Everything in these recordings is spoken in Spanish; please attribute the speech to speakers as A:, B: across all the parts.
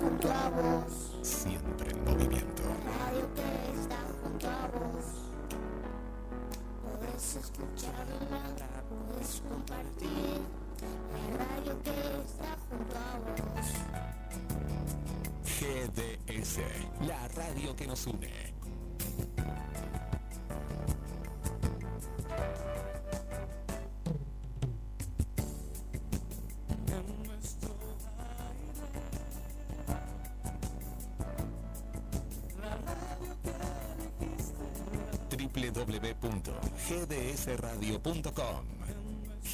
A: junto a vos.
B: Siempre en movimiento.
A: La radio que está junto a vos. Podés escucharla, podés compartir. La radio que está junto a vos.
B: GDS, la radio que nos une.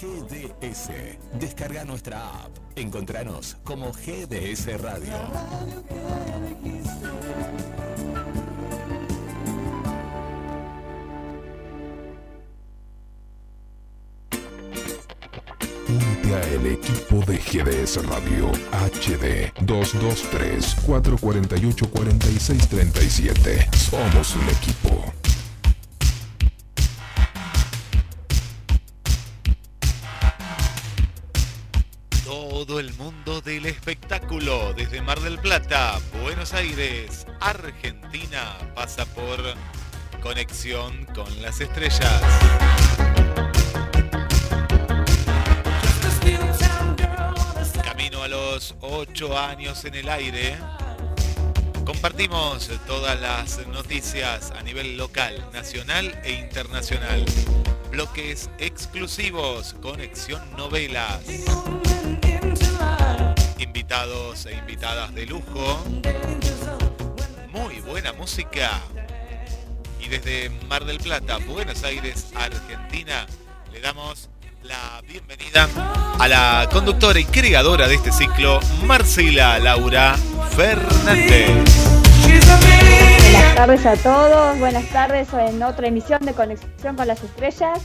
B: GDS. Descarga nuestra app. Encontranos como GDS Radio.
C: Únete a el equipo de GDS Radio HD 223 448 4637. Somos un equipo.
D: Del Plata, Buenos Aires, Argentina, pasa por Conexión con las Estrellas. Camino a los 8 años en el aire. Compartimos todas las noticias a nivel local, nacional e internacional. Bloques exclusivos, conexión novelas. Invitados e invitadas de lujo. Muy buena música. Y desde Mar del Plata, Buenos Aires, Argentina, le damos la bienvenida a la conductora y creadora de este ciclo, Marcela Laura Fernández.
E: Buenas tardes a todos, buenas tardes en otra emisión de Conexión con las Estrellas.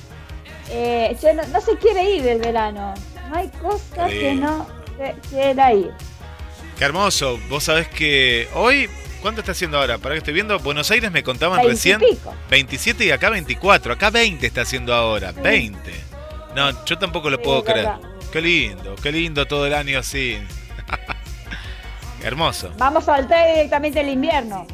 E: Eh, no, no se quiere ir del verano, no hay cosa que no quiera ir.
D: Qué hermoso. Vos sabés que hoy, ¿cuánto está haciendo ahora? Para que estoy viendo, Buenos Aires me contaban
E: 20 y
D: recién
E: pico.
D: 27 y acá 24. Acá 20 está haciendo ahora. 20. No, yo tampoco lo
E: Sí,
D: puedo creer. Qué lindo, qué lindo todo el año así. Hermoso.
E: Vamos a saltar directamente el invierno.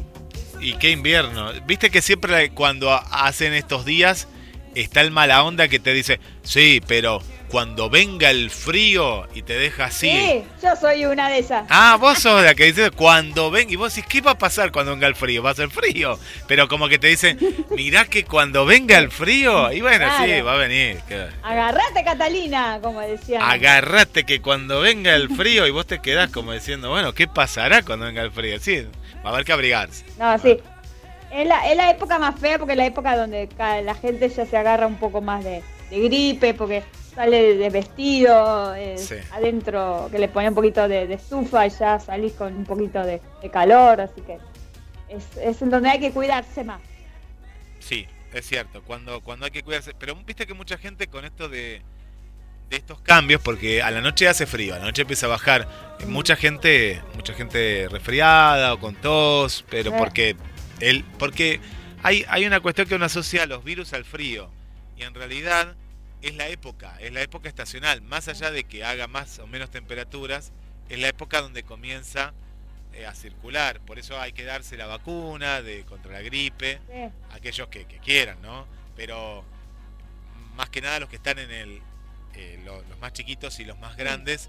D: Y qué invierno. Viste que siempre cuando hacen estos días está el mala onda que te dice, sí, pero cuando venga el frío y te deja así.
E: Sí, yo soy una de esas.
D: Ah, vos sos la que dice cuando venga. Y vos decís, ¿qué va a pasar cuando venga el frío? Va a ser frío. Pero como que te dicen, mirá que cuando venga el frío. Y bueno, sí,
E: Claro.
D: va a venir.
E: Agarrate, Catalina, como decían.
D: Agarrate que cuando venga el frío y vos te quedás como diciendo, bueno, ¿qué pasará cuando venga el frío? Sí, va a haber que abrigarse.
E: No, sí. Es la, es la época más fea porque es la época donde la gente ya se agarra un poco más de, de gripe, porque sale de vestido, eh,
D: Sí.
E: adentro que le pone un poquito de, de estufa y ya salís con un poquito de, de calor, así que es, es en donde hay que cuidarse más.
D: Sí, es cierto, cuando, cuando hay que cuidarse. Pero viste que mucha gente con esto de, de estos cambios, porque a la noche hace frío, a la noche empieza a bajar. eh, Mucha gente, mucha gente resfriada o con tos, pero
E: Sí.
D: porque el, porque hay, hay una cuestión que uno asocia los virus al frío. Y en realidad es la época, es la época estacional. Más allá de que haga más o menos temperaturas, es la época donde comienza eh, a circular. Por eso hay que darse la vacuna de contra la gripe
E: Sí.
D: aquellos que, que quieran, ¿no? Pero más que nada los que están en el, eh, lo- los más chiquitos y los más grandes,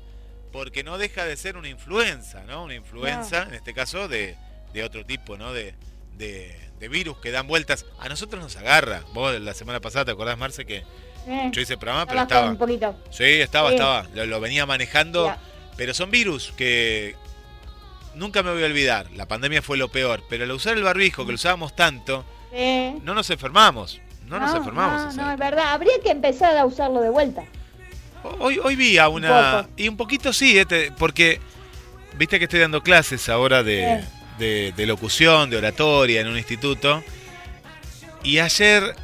D: porque no deja de ser una influenza, ¿no? Una influenza, en este caso, de, de otro tipo, ¿no? De, de, de virus que dan vueltas. A nosotros nos agarra. Vos la semana pasada, ¿te acordás, Marce, que
E: Eh,
D: yo hice el programa, pero estaba...
E: un poquito.
D: Sí, estaba,
E: Sí.
D: estaba. Lo, lo venía manejando.
E: Ya.
D: Pero son virus que nunca me voy a olvidar. La pandemia fue lo peor. Pero al usar el barbijo, que lo usábamos tanto, no nos enfermamos. No, nos enfermamos.
E: No, no, es verdad. Habría que empezar a usarlo de vuelta.
D: Hoy, hoy vi a una. y un poquito sí, eh, porque viste que estoy dando clases ahora de, de- de locución, de oratoria en un instituto. Y ayer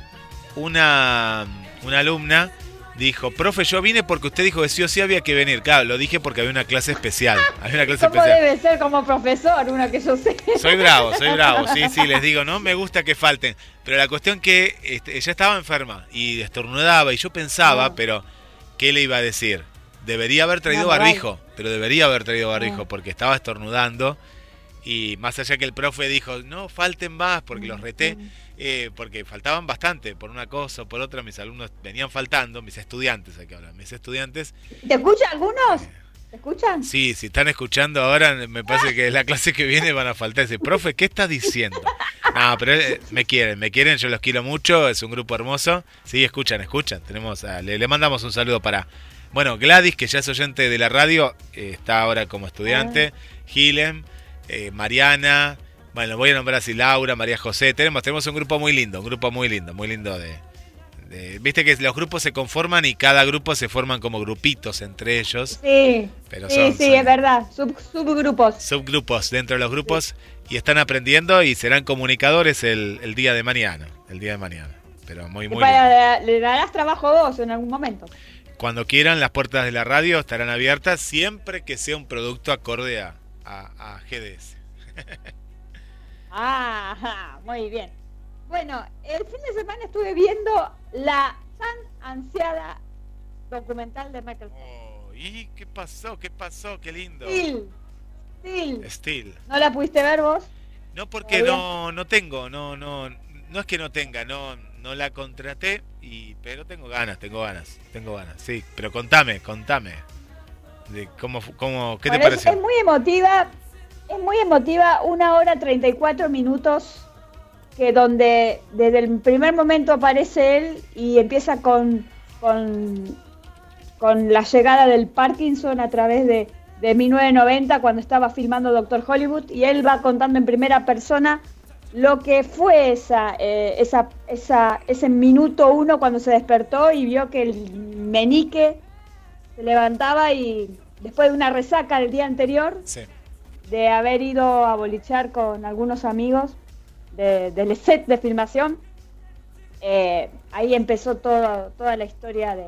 D: una, una alumna dijo, profe, yo vine porque usted dijo que sí o sí había que venir. Claro, lo dije porque había una clase especial. Había una clase
E: ¿Cómo
D: especial.
E: debe ser como profesor? Una que yo sé.
D: Soy bravo, soy bravo, sí, sí, les digo, no me gusta que falten. Pero la cuestión que este, ella estaba enferma y estornudaba y yo pensaba,
E: Ah.
D: pero ¿qué le iba a decir? Debería haber traído
E: No,
D: barbijo, pero debería haber traído barbijo
E: Ah.
D: porque estaba estornudando y más allá que el profe dijo, no falten más porque los reté, eh, porque faltaban bastante, por una cosa o por otra, mis alumnos venían faltando, mis estudiantes, hay que hablar, mis estudiantes,
E: ¿Te escuchan algunos? ¿Te escuchan?
D: sí, si están escuchando ahora, me parece que la clase que viene van a faltar. Dice, profe, ¿qué estás diciendo? No, pero eh, me quieren, me quieren, yo los quiero mucho, es un grupo hermoso. Sí, escuchan, escuchan. Tenemos, a- le, le mandamos un saludo para, bueno, Gladys, que ya es oyente de la radio, eh, está ahora como estudiante, Gilem, eh, Mariana, bueno, voy a nombrar así, Laura, María José, tenemos, tenemos un grupo muy lindo, un grupo muy lindo, muy lindo de, de- Viste que los grupos se conforman y cada grupo se forman como grupitos entre ellos,
E: Sí,
D: pero
E: sí,
D: son,
E: sí,
D: son
E: es verdad. Sub- subgrupos.
D: subgrupos dentro de los grupos y están aprendiendo y serán comunicadores el, el día de mañana, el día de mañana. Pero muy, muy lindo.
E: Para- le darás trabajo vos en algún momento.
D: Cuando quieran, las puertas de la radio estarán abiertas siempre que sea un producto acorde a, a- a GDS.
E: Ah, ajá, muy bien. Bueno, el fin de semana estuve viendo la tan ansiada documental de Michael
D: Oh, ¿Y qué pasó? ¿Qué pasó? Qué lindo.
E: Steel. Steel.
D: Steel.
E: ¿No la pudiste ver vos?
D: No porque no, no tengo, no, no, no es que no tenga, no, no la contraté, y, pero tengo ganas, tengo ganas, tengo ganas, sí, pero contame, contame. De cómo, cómo, ¿Qué te
E: Bueno,
D: pareció?
E: Es, muy emotiva, es muy emotiva, una hora 34 minutos, que donde desde el primer momento aparece él y empieza con, con, con la llegada del Parkinson a través de, de 1990 cuando estaba filmando Doctor Hollywood y él va contando en primera persona lo que fue esa, eh, esa, esa, ese minuto uno cuando se despertó y vio que el menique se levantaba y después de una resaca del día anterior,
D: Sí.
E: De haber ido a bolichar con algunos amigos de- del set de filmación, eh, ahí empezó todo, toda la historia de,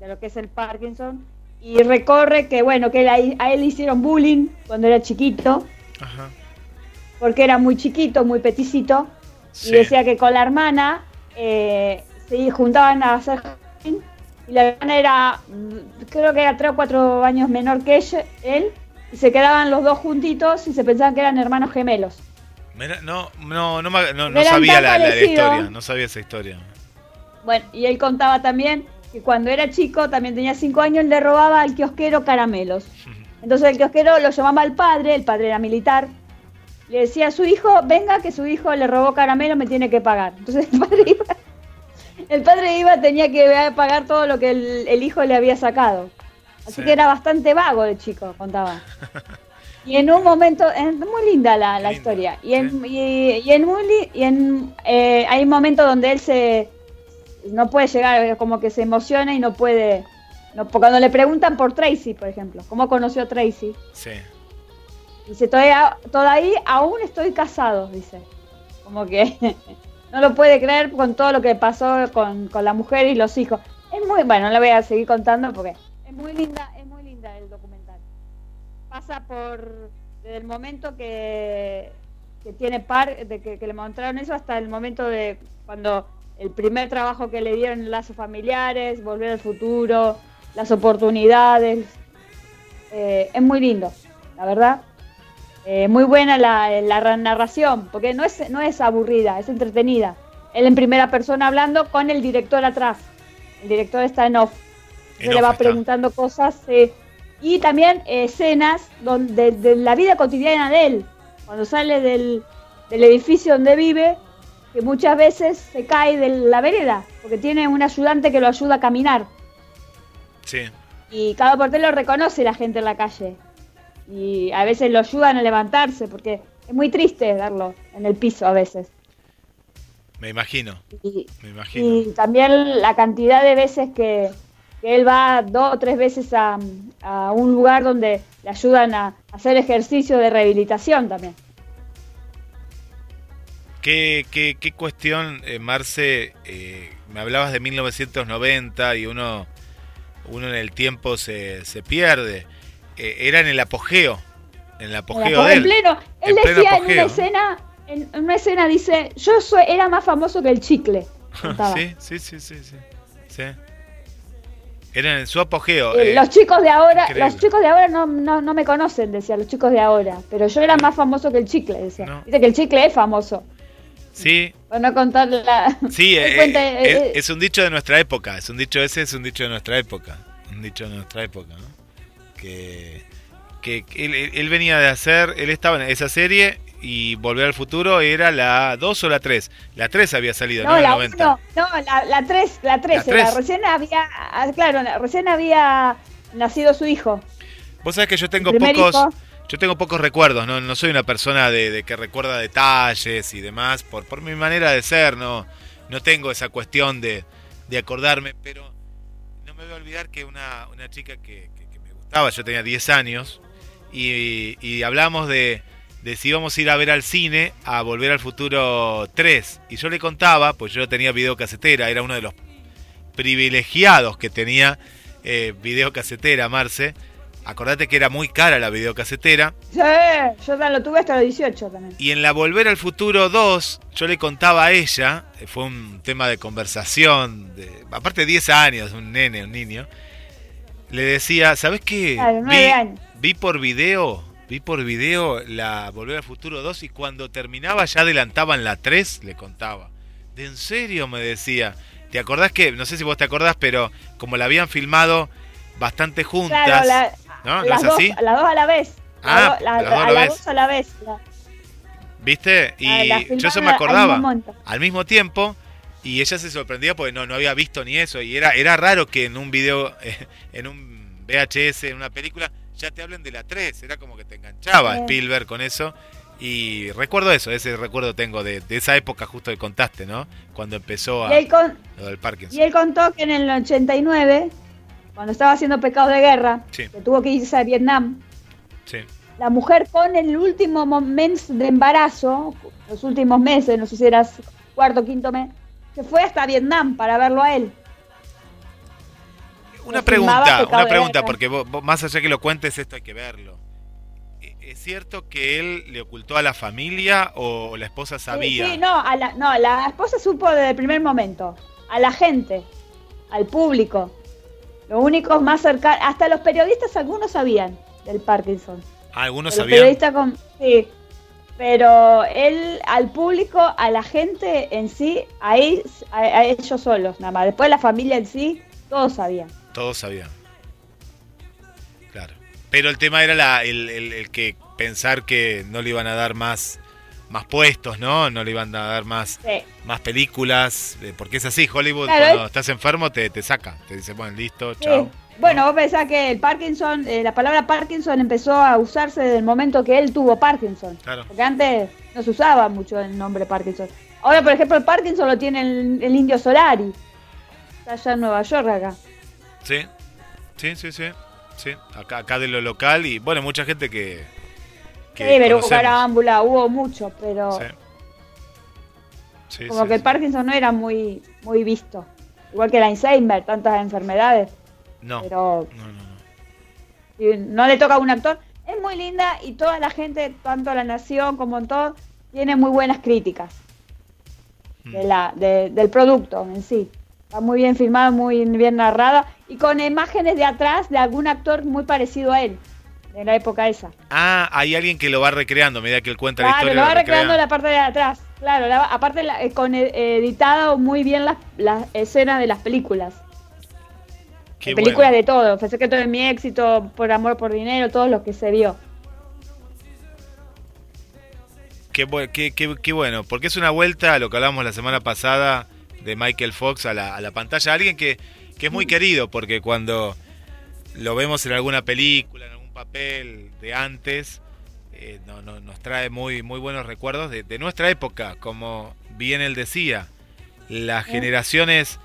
E: de lo que es el Parkinson. Y recorre que, bueno, que él a él le hicieron bullying cuando era chiquito,
D: Ajá.
E: porque era muy chiquito, muy peticito,
D: Sí.
E: y decía que con la hermana eh, se juntaban a hacer jardín, y la hermana era, mm, creo que era tres o cuatro años menor que ella- él, se quedaban los dos juntitos y se pensaban que eran hermanos gemelos.
D: Mira, no, no, no, no, no sabía la, la- historia, no sabía esa historia.
E: Bueno, y él contaba también que cuando era chico, también tenía cinco años, le robaba al kiosquero caramelos. Entonces el kiosquero lo llamaba al padre, el padre era militar, le decía a su hijo, venga que su hijo le robó caramelos, me tiene que pagar. Entonces el padre iba, el padre iba, tenía que pagar todo lo que el, el hijo le había sacado. Así
D: Sí.
E: que era bastante vago el chico, contaba. Y en un momento, es muy linda la, la
D: Linda,
E: historia. Y en, y, y en, y en eh, hay momentos donde él se no puede llegar, como que se emociona y no puede. No, cuando le preguntan por Tracy, por ejemplo, ¿cómo conoció a Tracy?
D: Sí.
E: Dice, todavía, todavía aún estoy casado, dice. Como que no lo puede creer con todo lo que pasó con, con la mujer y los hijos. Es muy, bueno, no le voy a seguir contando porque es muy linda, es muy linda el documental. Pasa por desde el momento que, que tiene par, de que, le mostraron eso hasta el momento de cuando el primer trabajo que le dieron lazos familiares, volver al futuro, las oportunidades. Eh, es muy lindo, la verdad. Eh, muy buena la, la narración, porque no es, no es aburrida, es entretenida. Él en primera persona hablando con el director atrás. El director está en off. Le va
D: está.
E: preguntando cosas. eh, y también eh, escenas donde, de la vida cotidiana de él. Cuando sale del, del edificio donde vive, que muchas veces se cae de la vereda, porque tiene un ayudante que lo ayuda a caminar.
D: Sí.
E: Y cada portero lo reconoce la gente en la calle. Y a veces lo ayudan a levantarse, porque es muy triste verlo en el piso a veces.
D: Me imagino,
E: Y,
D: me imagino.
E: y también la cantidad de veces que, que él va dos o tres veces a, a un lugar donde le ayudan a hacer ejercicio de rehabilitación también.
D: ¿Qué, qué, qué cuestión, eh, Marce? eh, me hablabas de 1990 y uno, uno en el tiempo se, se pierde. Eh, era en el apogeo, en el
E: En,
D: apogeo de
E: en
D: él.
E: pleno, él
D: En pleno
E: decía en
D: apogeo.
E: una escena, en una escena dice, yo soy, era más famoso que el chicle.
D: sí, sí, sí, sí, sí. Sí. Eran en su apogeo.
E: Eh,
D: eh,
E: los chicos de ahora,
D: increíble.
E: los chicos de ahora no, no, no me conocen, decía, los chicos de ahora. Pero yo era más famoso que el chicle, decía.
D: No.
E: Dice que el chicle es famoso.
D: sí,
E: Para no contar la.
D: sí, eh,
E: cuenta,
D: eh, es, es un dicho de nuestra época. Es un dicho ese, es un dicho de nuestra época. Un dicho de nuestra época, ¿no? Que, que, él venía de hacer, él estaba en esa serie y Volver al Futuro era la 2 o la 3. La 3 había salido, ¿no?
E: No, la
D: 90.
E: uno, no, la, la 3, la 3,
D: La tres.
E: recién había, ah, claro, la- recién había nacido su hijo.
D: Vos sabés que yo tengo pocos,
E: hijo.
D: yo tengo pocos recuerdos, no, no soy una persona de, de que recuerda detalles y demás, por, por mi manera de ser, no, no tengo esa cuestión de, de acordarme, pero no me voy a olvidar que una, una chica que, que- que me gustaba, yo tenía 10 años, y, y hablamos de, de si íbamos a ir a ver al cine a Volver al Futuro 3, y yo le contaba, pues yo tenía videocasetera, era uno de los privilegiados que tenía eh, videocasetera, Marce. Acordate que era muy cara la videocasetera.
E: Sí, yo lo tuve hasta los 18 también.
D: Y en la Volver al Futuro 2, yo le contaba a ella, eh, fue un tema de conversación, de, aparte de 10 años, un nene, un niño, le decía, ¿sabes qué?
E: Claro, nueve años.
D: vi por video, vi por video la Volver al Futuro 2 y cuando terminaba ya adelantaban la 3, le contaba. ¿De en serio? me decía. ¿Te acordás que, no sé si vos te acordás, pero como la habían filmado bastante juntas,
E: Claro, la-
D: ¿no? ¿No
E: las,
D: es
E: dos,
D: así?
E: las dos a la vez.
D: Ah,
E: La do- la-
D: las dos a la vez.
E: dos a la vez.
D: ¿Viste? Y yo eso me
E: al
D: acordaba
E: mismo momento.
D: al mismo tiempo y ella se sorprendía porque no, no había visto ni eso y era, era raro que en un video, en un VHS, en una película, ya te hablen de la 3, era como que te enganchaba
E: Sí.
D: Spielberg con eso y recuerdo eso, ese recuerdo tengo de, de esa época justo que contaste, ¿no? Cuando empezó a,
E: con-
D: lo del Parkinson.
E: y él contó que en el 89, cuando estaba haciendo pecados de guerra,
D: Sí.
E: que tuvo que irse a Vietnam,
D: Sí.
E: la mujer con el último momento de embarazo, los últimos meses, no sé si era cuarto o quinto mes, se fue hasta Vietnam para verlo a él.
D: Una pregunta, una pregunta, porque vos- vos, más allá que lo cuentes, esto hay que verlo. ¿E- ¿Es cierto que él le ocultó a la familia o la esposa sabía?
E: Sí, sí, no, a la, no, la esposa supo desde el primer momento. A la gente, al público. Los únicos más cercanos, hasta los periodistas algunos sabían del Parkinson.
D: Ah, ¿Algunos sabían?
E: periodistas con, sí, pero él al público, a la gente en sí, ahí, a, a ellos solos, nada más. Después la familia en sí, todos sabían.
D: Todos sabían. Claro. Pero el tema era la, el, el- el que pensar que no le iban a dar más, más puestos, ¿no? No le iban a dar más,
E: Sí.
D: más películas. eh, Porque es así, Hollywood
E: Claro,
D: cuando
E: es-
D: estás enfermo te, te saca. Te dice, bueno, listo,
E: Sí.
D: chao.
E: Bueno, vos pensás que el Parkinson, eh, la palabra Parkinson empezó a usarse desde el momento que él tuvo Parkinson.
D: Claro.
E: Porque antes no se usaba mucho el nombre Parkinson. Ahora, por ejemplo, el Parkinson lo tiene el, el indio Solari. Está allá en Nueva York acá.
D: Sí, sí, sí, sí. sí. Acá, acá de lo local y bueno, mucha gente que...
E: Sí, pero hubo
D: conocemos.
E: carámbula, hubo mucho, pero
D: Sí. Sí,
E: como
D: sí,
E: que el
D: sí.
E: Parkinson no era muy, muy visto. Igual que el Alzheimer, tantas enfermedades.
D: No,
E: Pero
D: no, no, no.
E: si no le toca a un actor. Es muy linda y toda la gente, tanto la nación como en todo, tiene muy buenas críticas de
D: Mm.
E: la, de- del producto en sí. Está muy bien filmada, muy bien narrada y con imágenes de atrás de algún actor muy parecido a él, de la época esa.
D: Ah, hay alguien que lo va recreando, a medida que él cuenta la
E: Claro,
D: historia.
E: lo va
D: recrea.
E: recreando la parte de atrás. Claro, la- aparte la- eh, con eh, editado muy bien las, las escenas de las películas.
D: Qué
E: películas
D: bueno.
E: de todo, Fue Secreto de mi éxito, Por amor, por dinero, todo lo que se vio.
D: Qué, qué- qué- qué bueno, porque es una vuelta a lo que hablamos la semana pasada de Michael Fox a la, a la pantalla. Alguien que, que es muy querido, porque cuando lo vemos en alguna película, en algún papel de antes, eh, no- no- nos trae muy, muy buenos recuerdos de, de nuestra época. Como bien él decía, las generaciones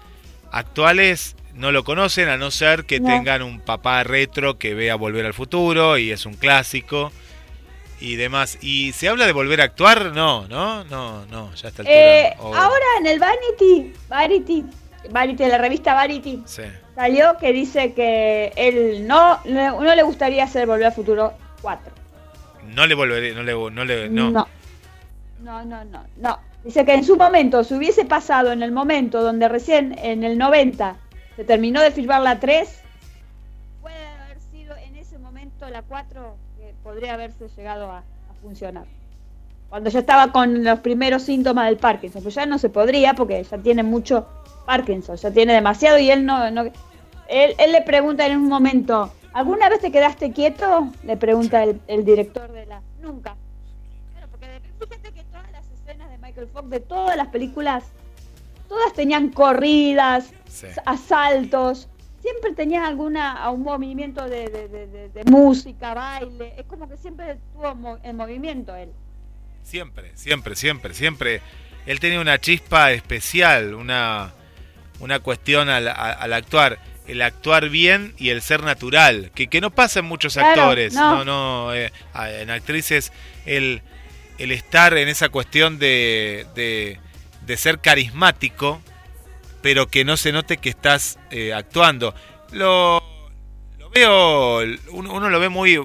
D: actuales no lo conocen, a no ser que
E: No.
D: tengan un papá retro que vea Volver al Futuro y es un clásico y demás. ¿Y se habla de volver a actuar? No, no, no, no, ya está
E: Eh, ahora en el Vanity, Vanity, Vanity, la revista Vanity,
D: Sí.
E: salió que dice que él no, le- no le gustaría hacer Volver al Futuro 4.
D: No le volveré, no le, no le, no.
E: No. No, no, no, no. Dice que en su momento, si hubiese pasado en el momento donde recién en el 90 se terminó de filmar la 3, ese momento la 4 que podría haberse llegado a, a funcionar. Cuando ya estaba con los primeros síntomas del Parkinson, pues ya no se podría porque ya tiene mucho Parkinson, ya tiene demasiado y él no, no él, él le pregunta en un momento, ¿alguna vez te quedaste quieto? Le pregunta el, el director de la... Nunca. Claro, porque fíjate que todas las escenas de Michael Fox, de todas las películas, todas tenían corridas,
D: Sí.
E: asaltos, siempre tenían alguna un movimiento de, de- de- música, baile, es como que siempre estuvo en movimiento él.
D: Siempre, siempre, siempre, siempre. Él tenía una chispa especial, una, una cuestión al, al actuar. El actuar bien y el ser natural, que, que no pasa en muchos
E: Claro,
D: actores, no,
E: no.
D: no, eh, en actrices, el, el estar en esa cuestión de, de, de ser carismático, pero que no se note que estás eh, actuando. Lo, lo veo, uno, uno lo ve muy,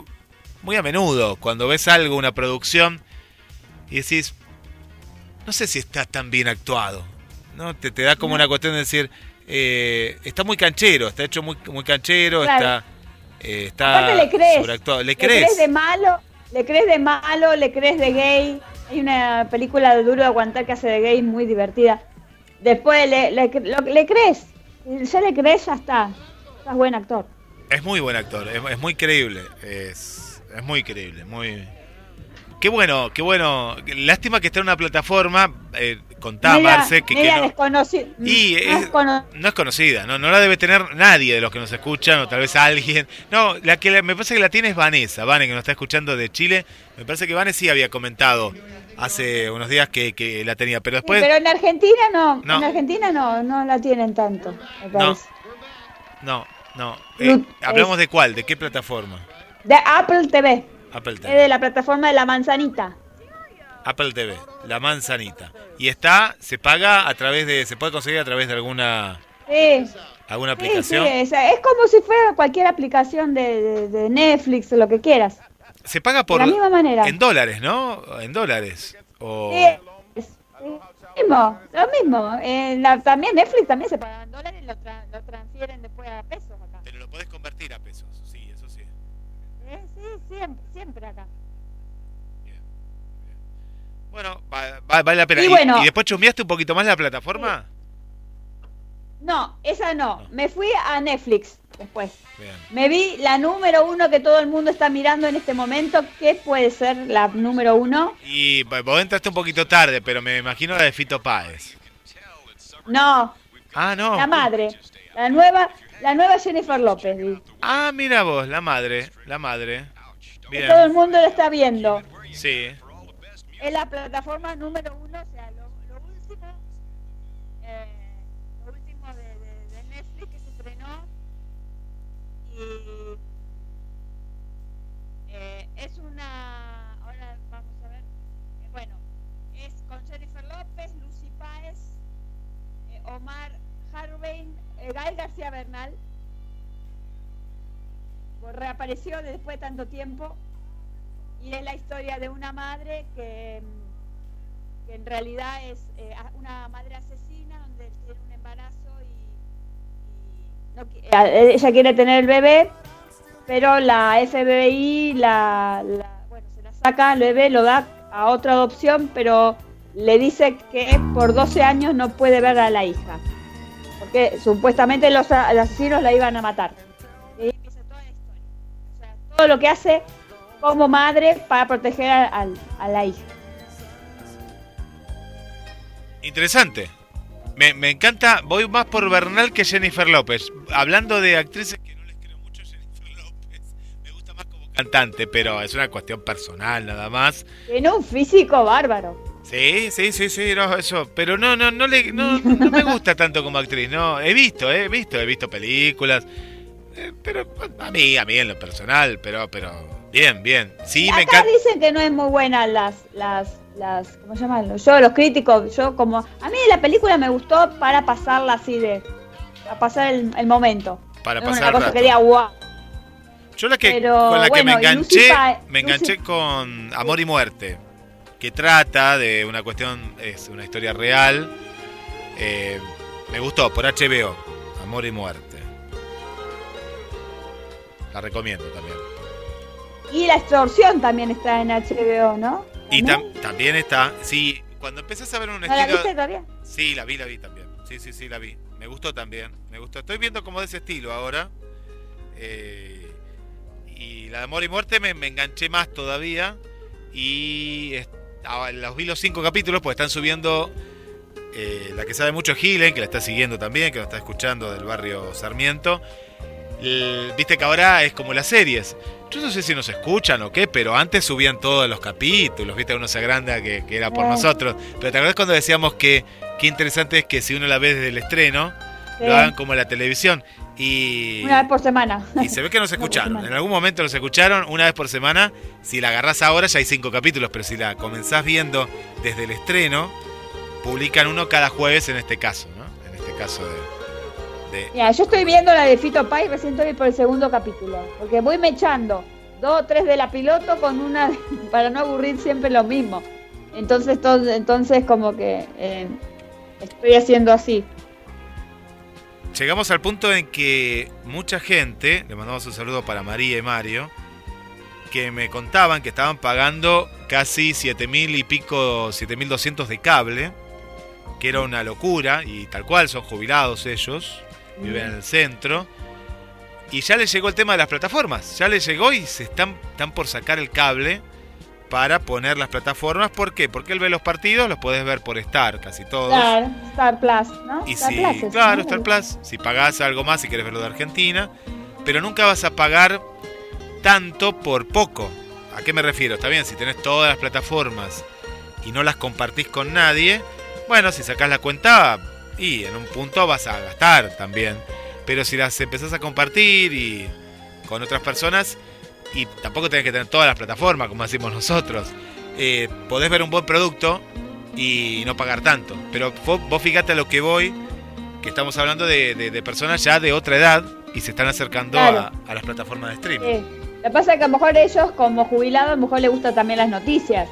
D: muy a menudo, cuando ves algo, una producción, y decís, no sé si está tan bien actuado. ¿no? Te, te da como una cuestión de decir, eh, está muy canchero, está hecho muy, muy canchero,
E: Claro.
D: está, eh, está
E: le crees,
D: sobreactuado. ¿Le
E: le
D: crees?
E: crees de malo, le crees de malo, le crees de gay. Hay una película de Duro de Aguantar que hace de gay muy divertida. Después le, le, le crees, ya le crees, ya está. Estás buen actor.
D: Es muy buen actor, es, es muy creíble, es, es muy creíble, muy... Qué bueno, qué bueno. Lástima que está en una plataforma, eh, contá,
E: Media-
D: Marce, que, no,
E: desconocida.
D: Y
E: No
D: es-
E: es
D: no es conocida, no, no la debe tener nadie de los que nos escuchan, o tal vez alguien. No, la que la- me parece que la tiene es Vanessa, Vane, que nos está escuchando de Chile. Me parece que Vane sí había comentado hace unos días que, que la tenía, pero
E: Sí,
D: después...
E: pero en Argentina no,
D: No.
E: en Argentina no, no la tienen tanto, me
D: No.
E: parece.
D: No, no. Eh, ¿Hablamos
E: es-
D: de cuál? ¿De qué plataforma?
E: De Apple TV,
D: Apple
E: es
D: TV.
E: de la plataforma de la manzanita.
D: Apple TV, la manzanita. Y está, se paga a través de, se puede conseguir a través de alguna
E: Sí,
D: alguna
E: sí, sí,
D: aplicación.
E: es, es como si fuera cualquier aplicación de, de- de Netflix o lo que quieras.
D: Se paga por
E: de la misma manera.
D: en dólares, ¿no? En dólares. O
E: Sí, es- sí, mismo, lo mismo. Eh, la- también Netflix también se paga en dólares y lo, tra- lo transfieren después a pesos siempre, siempre acá.
D: Bueno, va- va- vale la pena.
E: Y
D: ¿Y,
E: bueno.
D: y después chusmeaste un poquito más la plataforma?
E: No, esa no.
D: No.
E: Me fui a Netflix después.
D: Bien.
E: Me vi la número uno que todo el mundo está mirando en este momento. ¿Qué puede ser la número uno?
D: Y vos entraste un poquito tarde, pero me imagino la de Fito Páez.
E: No,
D: Ah, no.
E: la madre. La nueva, la nueva Jennifer López.
D: Ah, mira vos, la madre, la madre.
E: Que todo el mundo lo está viendo.
D: Sí.
E: Es la plataforma número uno, o sea, lo, lo último, eh, lo último de, de- de Netflix que se estrenó. Y eh, es una, ahora vamos a ver, eh, bueno, es con Jennifer López, Lucy Páez, eh, Omar Harvey, eh, Gael García Bernal. Pues reapareció después de tanto tiempo y es la historia de una madre que, en realidad es eh, una madre asesina donde tiene un embarazo y, y eh, ella quiere tener el bebé pero la FBI la, bueno se la saca el bebé lo da a otra adopción pero le dice que por 12 años no puede ver a la hija porque supuestamente los, los asesinos la iban a matar todo lo que hace como madre para proteger a, a la hija.
D: Interesante. Me, me encanta, voy más por Bernal que Jennifer López. Hablando de actrices que no les creo mucho a Jennifer López, me gusta más como cantante, pero es una cuestión personal nada más.
E: Tiene un físico bárbaro.
D: Sí, sí, sí, sí, no, eso, pero no, no, no le, no, no me gusta tanto como actriz, no, he visto, eh, he visto, he visto películas, pero a mí, a mí en lo personal, pero, pero, bien, bien, sí, me
E: Acá
D: encanta,
E: dicen que no es muy buena las, las, las, ¿cómo llaman? Yo, los críticos, yo como, a mí la película me gustó para pasarla así de, a pasar el, el momento.
D: para
E: No
D: pasar
E: una cosa
D: rato.
E: que diga, wow.
D: Yo la que,
E: pero,
D: con la que me enganché, me enganché con Amor y Muerte, que trata de una cuestión, es una historia real, eh, me gustó, por HBO, Amor y Muerte. La recomiendo también.
E: Y la extorsión también está en HBO, ¿no?
D: Y
E: ¿También?
D: tam- también está, sí, cuando empezás a ver un
E: ¿No la
D: estilo...
E: viste todavía?
D: Sí, la vi, la vi también. Sí, sí, sí, la vi. Me gustó también. Me gustó. Estoy viendo como de ese estilo ahora. Eh, y la de Amor y Muerte me, me enganché más todavía. Y ah, los vi los cinco capítulos, pues están subiendo eh, la que sabe mucho Gilen, que la está siguiendo también, que lo está escuchando del barrio Sarmiento. El- Viste que ahora es como las series. Yo no sé si nos escuchan o qué, pero antes subían todos los capítulos, viste, uno se agranda que, que era por
E: Eh.
D: nosotros. Pero te acuerdas cuando decíamos que qué interesante es que si uno la ve desde el estreno,
E: Sí.
D: lo hagan como en la televisión. Y,
E: Una vez por semana.
D: y se ve que nos escucharon. En algún momento nos escucharon una vez por semana. Si la agarrás ahora ya hay cinco capítulos, pero si la comenzás viendo desde el estreno, publican uno cada jueves en este caso, ¿no? En este caso de... de-
E: Mira, yo estoy viendo la de Fito Pai, recién estoy por el segundo capítulo. Porque voy mechando dos o tres de la piloto con una para no aburrir siempre lo mismo. Entonces, todo, entonces como que eh, estoy haciendo así.
D: Llegamos al punto en que mucha gente, le mandamos un saludo para María y Mario, que me contaban que estaban pagando casi 7.000 y pico, 7.200 de cable, que era una locura, y tal cual, son jubilados ellos, viven en el centro, y ya les llegó el tema de las plataformas, ya les llegó y se están, están por sacar el cable para poner las plataformas, ¿por qué? Porque él ve los partidos, los puedes ver por Star, casi todos.
E: Claro, Star Plus, ¿no?
D: Y
E: Star
D: si,
E: Plus es,
D: claro. Star Plus, si pagás algo más si querés verlo de Argentina, pero nunca vas a pagar tanto por poco. ¿A qué me refiero? Está bien, si tenés todas las plataformas y no las compartís con nadie, bueno, si sacás la cuenta y en un punto vas a gastar también. Pero si las empezás a compartir y con otras personas, y tampoco tenés que tener todas las plataformas como decimos nosotros, eh, podés ver un buen producto y no pagar tanto. Pero vos, vos fíjate a lo que voy, que estamos hablando de, de- de personas ya de otra edad y se están acercando
E: Claro.
D: a, a las plataformas de streaming.
E: Sí. Lo que pasa es que a lo mejor ellos, como jubilados, a lo mejor les gustan también las noticias.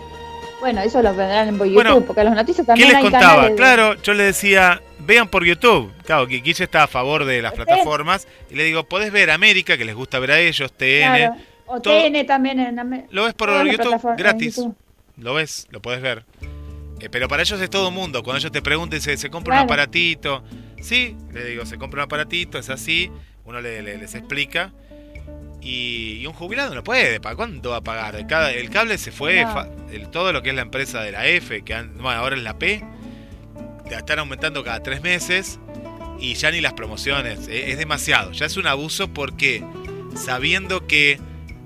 E: Bueno, eso lo vendrán en YouTube,
D: Bueno,
E: porque las noticias
D: ¿Qué
E: también
D: les
E: hay
D: contaba?
E: canales de-
D: Claro, yo le decía, vean por YouTube. Claro, que Guille está a favor de las plataformas. Y le digo, podés ver América, que les gusta ver a ellos, TN.
E: Claro. O
D: todo-
E: TN también en Ame-
D: Lo ves por YouTube gratis.
E: YouTube.
D: Lo ves, lo podés ver. Eh, pero para ellos es todo mundo. Cuando ellos te pregunten, ¿se, se compra
E: Claro.
D: un aparatito? Sí, le digo, se compra un aparatito, es así. Uno le- le- les explica. Y, y un jubilado no puede. ¿Para cuánto va a pagar? El, ca- el cable se fue.
E: No.
D: fa- el- todo lo que es la empresa de la F, que han- bueno, ahora es la P, la están aumentando cada tres meses. Y ya ni las promociones. eh, es demasiado. Ya es un abuso porque sabiendo que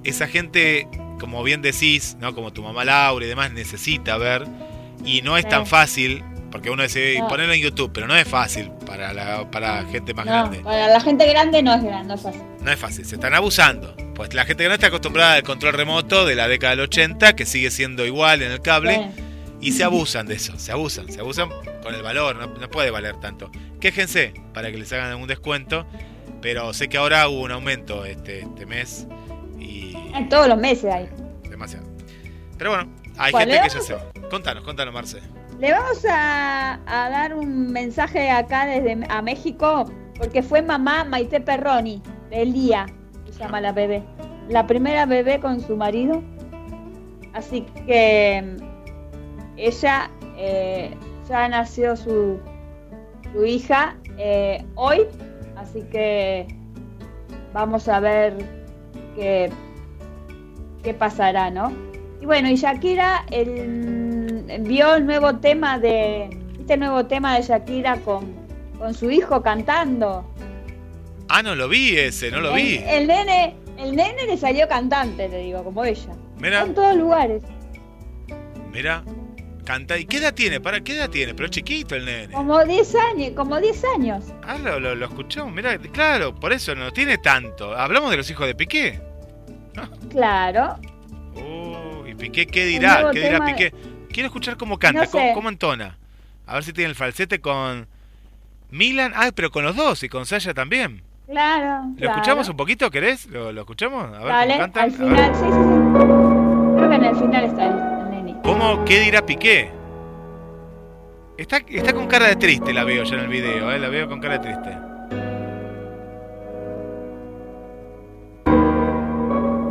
D: esa gente, como bien decís, ¿no? Como tu mamá Laura y demás, necesita ver. Y no es tan fácil, porque uno dice,
E: No.
D: ponerlo en YouTube, pero no es fácil para la para gente más
E: No,
D: grande.
E: para la gente grande no es grande, no es fácil.
D: No es fácil, se están abusando. Pues la gente no está acostumbrada al control remoto de la década del 80, que sigue siendo igual en el cable,
E: Sí.
D: y se abusan de eso, se abusan, se abusan con el valor, no, no puede valer tanto. Quéjense para que les hagan algún descuento, pero sé que ahora hubo un aumento este, este mes y
E: En todos los meses hay.
D: demasiado. Pero bueno, hay gente que ya se... Contanos, contanos, Marce.
E: Le vamos a, dar un mensaje acá desde a México, porque fue mamá Maite Perroni, de Elía, se llama la bebé. La primera bebé con su marido. Así que ella eh, ya nació su, su hija eh, hoy, así que vamos a ver qué, qué pasará, ¿no? Y bueno, y Shakira el, vio el nuevo tema de este nuevo tema de Shakira con, con su hijo cantando.
D: Ah, no lo vi ese, no lo
E: el,
D: vi.
E: El nene, el nene le salió cantante, te digo, como ella.
D: Mira,
E: En todos lugares.
D: mira. Canta. ¿Y qué edad tiene? ¿Para qué edad tiene? Pero chiquito el nene.
E: Como 10 años, como 10 años.
D: Ah, lo, lo, lo escuchamos. Mira, claro, por eso no tiene tanto. Hablamos de los hijos de Piqué.
E: Claro.
D: Uh, y Piqué, ¿qué dirá? ¿Qué dirá Piqué? Quiero escuchar cómo canta,
E: No
D: cómo,
E: sé.
D: cómo entona. A ver si tiene el falsete con Milan. Ah, pero con los dos y con Saya también.
E: Claro.
D: ¿Lo
E: claro.
D: escuchamos un poquito, querés? ¿Lo, lo escuchamos? A ver
E: Dale,
D: cómo cantan.
E: al final, sí, sí, sí. Creo que en el final está el, el nene.
D: ¿Cómo? ¿Qué dirá Piqué? Está, está con cara de triste, la veo ya en el video, ¿eh? la veo con cara de triste.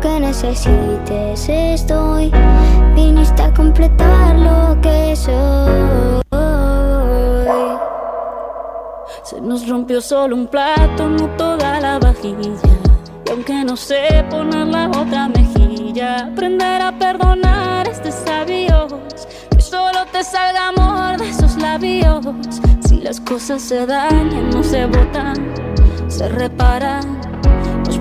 F: que necesites estoy, viniste a completar lo que soy.
A: Se nos rompió solo un plato, no toda la vajilla. Y aunque no sé poner la otra mejilla, aprender a perdonar es de sabios. Que solo te salga amor de esos labios. Si las cosas se dañan, no se botan, se reparan.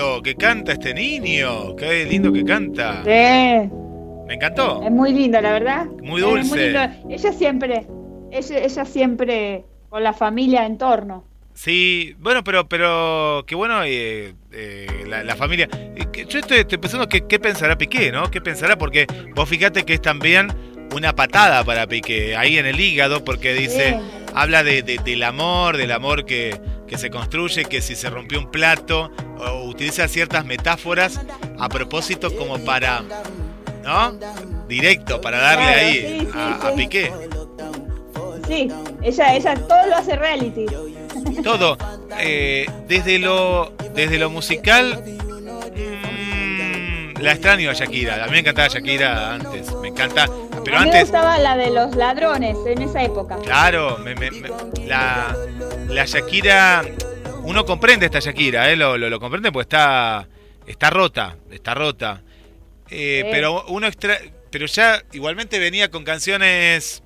D: Lindo que canta este niño. Qué lindo que canta.
E: Sí,
D: Me encantó.
E: es muy lindo, la verdad.
D: Muy dulce.
E: lindo. Ella siempre, ella, ella siempre con la familia en torno.
D: Sí, bueno, pero pero qué bueno eh, eh, la, la familia. Eh, Yo estoy, estoy pensando qué pensará Piqué, ¿no? ¿Qué pensará? Porque vos fíjate que es también una patada para Piqué ahí en el hígado porque dice,
E: Sí.
D: habla de, de- del amor, del amor que, que se construye, que si se rompió un plato, o utiliza ciertas metáforas a propósito como para, ¿no? Directo, para darle
E: Claro,
D: ahí
E: sí, sí,
D: a. Piqué.
E: Sí, ella, ella todo lo hace reality.
D: Todo. Eh, desde lo desde lo musical. La extraño a Shakira. A mí me encantaba Shakira antes. Me encanta. Pero
E: a mí me
D: antes.
E: gustaba la de los ladrones en esa época.
D: Claro, me- me- me- la, la Shakira. Uno comprende esta Shakira, ¿eh? Lo, lo, lo comprende porque está. Está rota. Está rota. Eh,
E: Sí.
D: Pero uno extra. Pero ya igualmente venía con canciones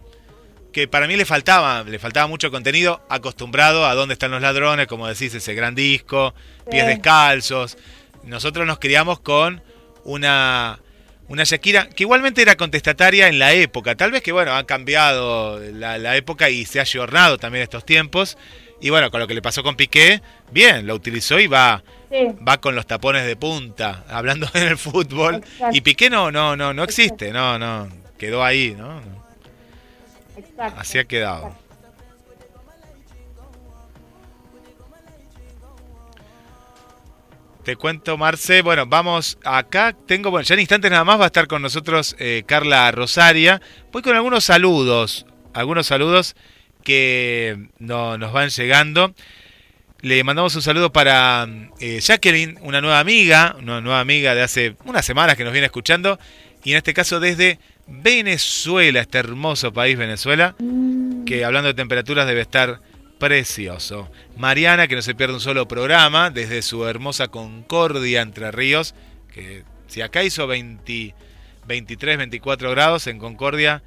D: que para mí le faltaba, le faltaba mucho contenido, acostumbrado a dónde están los ladrones, como decís, ese gran disco, pies
E: Sí.
D: descalzos. Nosotros nos criamos con una, una Shakira que igualmente era contestataria en la época. Tal vez que, bueno, ha cambiado la, la época y se ha ayornado también estos tiempos. Y bueno, con lo que le pasó con Piqué, bien, lo utilizó y va,
E: Sí,
D: va con los tapones de punta, hablando en el fútbol.
E: Exacto.
D: Y Piqué no, no, no, no existe, no, no, quedó ahí, ¿no?
E: exacto.
D: Así ha quedado. Te cuento, Marce. Bueno, vamos acá. Tengo, bueno, ya en instantes nada más va a estar con nosotros eh, Carla Rosaria. Voy con algunos saludos. Algunos saludos que no, nos van llegando. Le mandamos un saludo para eh, Jacqueline, una nueva amiga, una nueva amiga de hace unas semanas que nos viene escuchando. Y en este caso desde Venezuela, este hermoso país Venezuela, que hablando de temperaturas debe estar precioso. Mariana, que no se pierde un solo programa, desde su hermosa Concordia, Entre Ríos, que si acá hizo 20, 23, 24 grados, en Concordia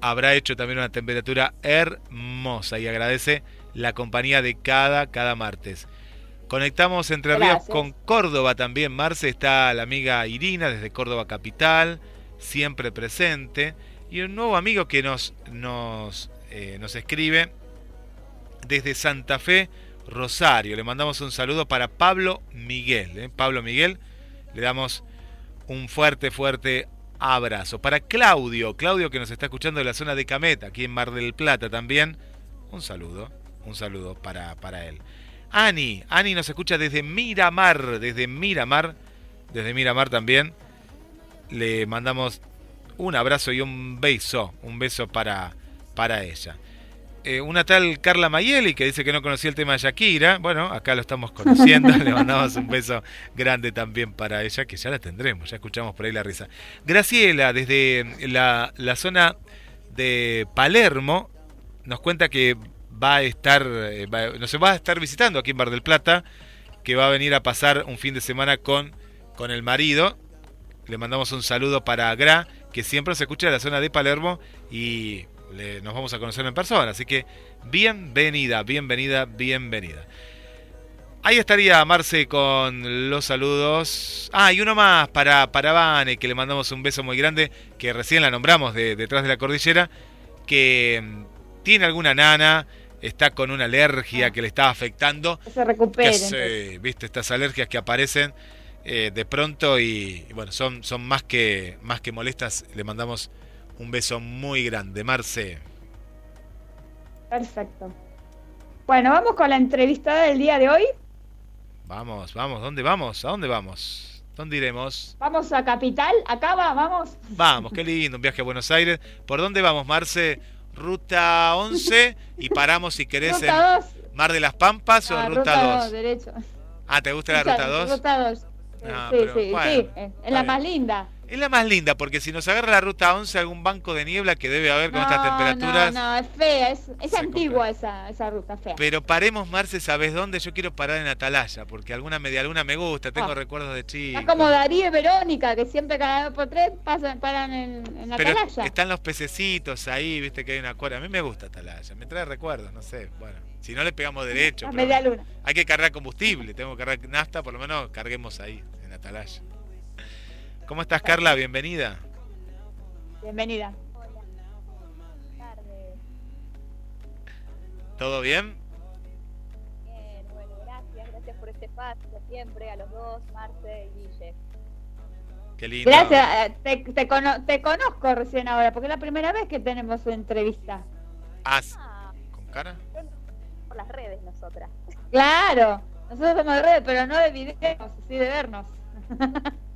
D: habrá hecho también una temperatura hermosa y agradece la compañía de cada, cada martes. Conectamos Entre Ríos
E: Gracias.
D: con Córdoba también. Marce está la amiga Irina desde Córdoba Capital, siempre presente. Y un nuevo amigo que nos, nos, eh, nos escribe desde Santa Fe, Rosario. Le mandamos un saludo para Pablo Miguel. ¿eh? Pablo Miguel, le damos un fuerte, fuerte abrazo. Para Claudio, Claudio que nos está escuchando de la zona de Cameta, aquí en Mar del Plata también, un saludo, un saludo para, para él. Ani, Ani nos escucha desde Miramar, desde Miramar, desde Miramar también. Le mandamos un abrazo y un beso, un beso para, para ella. Eh, una tal Carla Mayeli que dice que no conocía el tema de Shakira. Bueno, acá lo estamos conociendo. Le mandamos un beso grande también para ella, que ya la tendremos. Ya escuchamos por ahí la risa. Graciela, desde la, la zona de Palermo, nos cuenta que va a estar, eh, nos va a estar visitando aquí en Bar del Plata, que va a venir a pasar un fin de semana con, con el marido. Le mandamos un saludo para Gra, que siempre se escucha de la zona de Palermo y nos vamos a conocer en persona. Así que bienvenida, bienvenida, bienvenida. Ahí estaría Marce con los saludos. Ah, y uno más para, para Vane, que le mandamos un beso muy grande, que recién la nombramos de, detrás de la cordillera, que mm, tiene alguna nana, está con una alergia que le está afectando.
E: Que se recupere.
D: viste, estas alergias que aparecen eh, de pronto y, bueno, son, son más, que, más que molestas. Le mandamos un beso muy grande, Marce.
E: Perfecto. Bueno, vamos con la entrevistada del día de hoy.
D: Vamos, vamos, ¿dónde vamos? ¿A dónde vamos? ¿Dónde iremos?
E: Vamos a Capital, acá va, vamos.
D: Vamos, qué lindo, un viaje a Buenos Aires. ¿Por dónde vamos, Marce? Ruta 11 y paramos si querés en Mar de las Pampas o ah, Ruta, 2.
E: derecho.
D: Ah, ¿te gusta la Ruta 2?
E: Ruta 2. sí, sí, sí, es la más linda.
D: Es la más linda, porque si nos agarra la ruta 11, algún banco de niebla que debe haber con estas temperaturas.
E: No, no, es fea, es, antigua esa, esa, ruta, fea.
D: Pero paremos, Marce, ¿sabes dónde? Yo quiero parar en Atalaya, porque alguna media luna me gusta, tengo ah. recuerdos de chico.
E: Es como Darío y Verónica, que siempre cada vez por tres pasan, paran en, en Atalaya.
D: Pero están los pececitos ahí, viste que hay una cuerda. A mí me gusta Atalaya, me trae recuerdos, no sé, bueno. Si no le pegamos derecho.
E: La media luna.
D: Hay que cargar combustible, tengo que cargar nafta, por lo menos carguemos ahí, en Atalaya. ¿Cómo estás, Carla? Bienvenida.
E: Bienvenida.
G: Hola.
D: ¿Todo bien?
G: Bien, bueno, gracias. Gracias por este espacio siempre, a los dos, Marce y Guille.
D: Qué lindo.
E: Gracias. Eh, te, te, te, conozco recién ahora, porque es la primera vez que tenemos una entrevista.
D: Ah, ¿con cara?
G: Por las redes nosotras.
E: Claro. Nosotros somos de redes, pero no de videos, sí de vernos.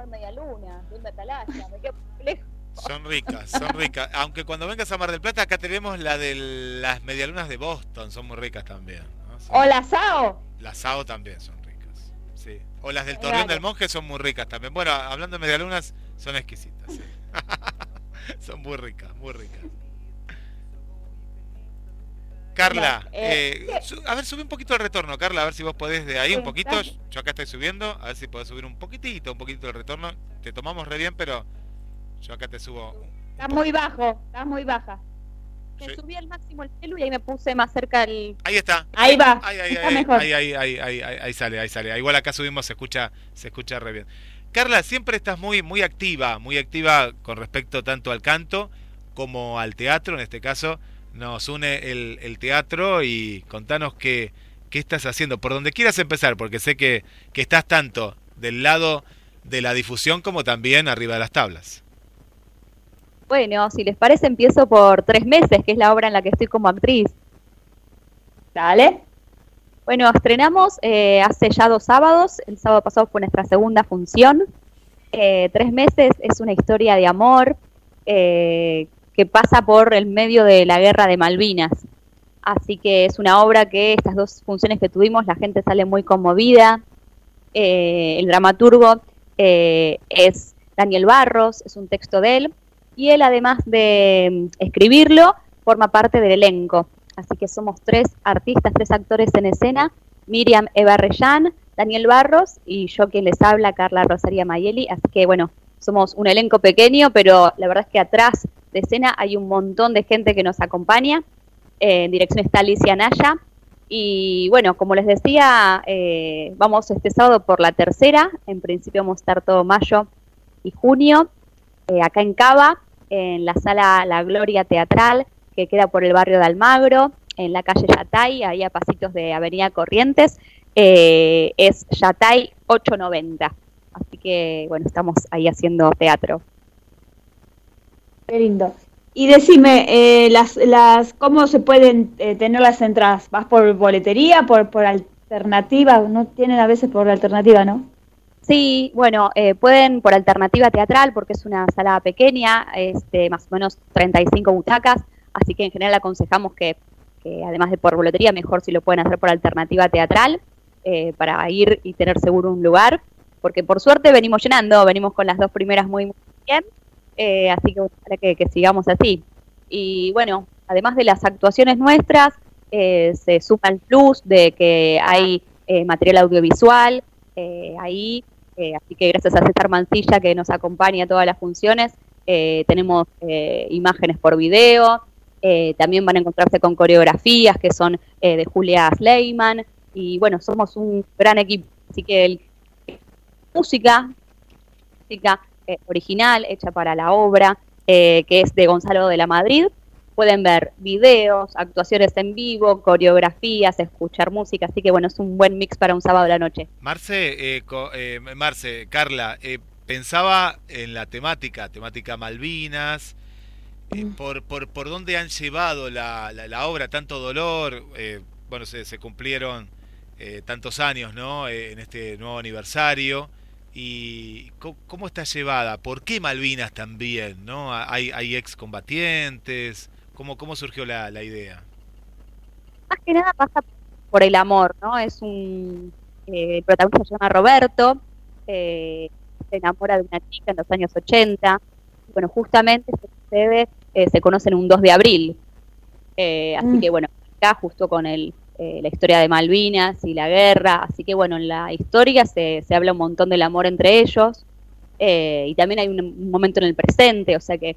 G: comer media luna, de atalaya, me quedo.
D: Son ricas, son ricas. Aunque cuando vengas a Mar del Plata, acá tenemos la de las medialunas de Boston, son muy ricas también.
E: O la SAO.
D: Las SAO también son ricas. Sí. O las del Torreón del Monje son muy ricas también. Bueno, hablando de medialunas, son exquisitas. son muy ricas, muy ricas. Carla, eh, eh, a ver, sube un poquito el retorno, Carla, a ver si vos podés de ahí un poquito. Yo acá estoy subiendo, a ver si podés subir un poquitito, un poquito el retorno. Te tomamos re bien, pero yo acá te subo.
E: Está muy bajo, está muy baja.
G: Me subí al máximo el celu y ahí me puse más cerca el.
D: Ahí está.
E: Ahí, va.
D: Ahí, ahí, ahí, ahí, ahí, ahí, ahí, sale, ahí sale. Igual acá subimos, se escucha, se escucha re bien. Carla, siempre estás muy, muy activa, muy activa con respecto tanto al canto como al teatro, en este caso nos une el, teatro y contanos qué, qué, estás haciendo, por donde quieras empezar, porque sé que, que estás tanto del lado de la difusión como también arriba de las tablas.
G: Bueno, si les parece, empiezo por tres meses, que es la obra en la que estoy como actriz.
E: Dale.
G: Bueno, estrenamos eh, hace ya dos sábados. El sábado pasado fue nuestra segunda función. Eh, tres meses es una historia de amor eh, que pasa por el medio de la guerra de Malvinas. Así que es una obra que estas dos funciones que tuvimos, la gente sale muy conmovida. Eh, el dramaturgo eh, es Daniel Barros, es un texto de él, y él además de mm, escribirlo, forma parte del elenco. Así que somos tres artistas, tres actores en escena, Miriam Eva Reyán, Daniel Barros y yo quien les habla, Carla Rosaria Mayeli. Así que bueno, somos un elenco pequeño, pero la verdad es que atrás de escena hay un montón de gente que nos acompaña. Eh, en dirección está Alicia Naya. Y bueno, como les decía, eh, vamos este sábado por la tercera. En principio vamos a estar todo mayo y junio. acá en Cava, en la sala La Gloria Teatral, que queda por el barrio de Almagro, en la calle Yatay, ahí a pasitos de Avenida Corrientes, es Yatay 890. Así que, bueno, estamos ahí haciendo teatro.
E: Qué lindo. Y decime, eh, las, las, ¿cómo se pueden eh, tener las entradas? ¿Vas por boletería, por, por alternativa? No tienen a veces por alternativa, ¿no?
G: Sí, bueno, eh, pueden por alternativa teatral, porque es una sala pequeña, este, más o menos 35 butacas, así que en general aconsejamos que, que además de por boletería, mejor si lo pueden hacer por alternativa teatral, para ir y tener seguro un lugar, porque por suerte venimos llenando, venimos con las dos primeras muy, muy bien, eh, así que para que, sigamos así. Y bueno, además de las actuaciones nuestras, eh, se suma el plus de que hay eh, material audiovisual ahí, así que gracias a César Mancilla que nos acompaña a todas las funciones, tenemos imágenes por video, también van a encontrarse con coreografías que son de Julia Sleiman, y bueno, somos un gran equipo, así que el, música, música eh, original hecha para la obra, eh, que es de Gonzalo de la Madrid. Pueden ver videos, actuaciones en vivo, coreografías, escuchar música, así que bueno, es un buen mix para un sábado de la noche.
D: Marce, eh, Marce Carla, pensaba en la temática, temática Malvinas, mm. por, por, por dónde han llevado la, la, obra, tanto dolor, bueno, se, se cumplieron tantos años, ¿no? en este nuevo aniversario y cómo está llevada, por qué Malvinas también, ¿no? Hay, hay excombatientes, ¿cómo, cómo surgió la, la idea?
G: Más que nada pasa por el amor, ¿no? Es un eh, el protagonista se llama Roberto, eh, se enamora de una chica en los años 80, bueno, justamente se sucede, eh, se conocen un 2 de abril, así mm. que bueno, acá justo con el eh, la historia de Malvinas y la guerra, así que bueno, en la historia se, se habla un montón del amor entre ellos eh, y también hay un, momento en el presente, o sea que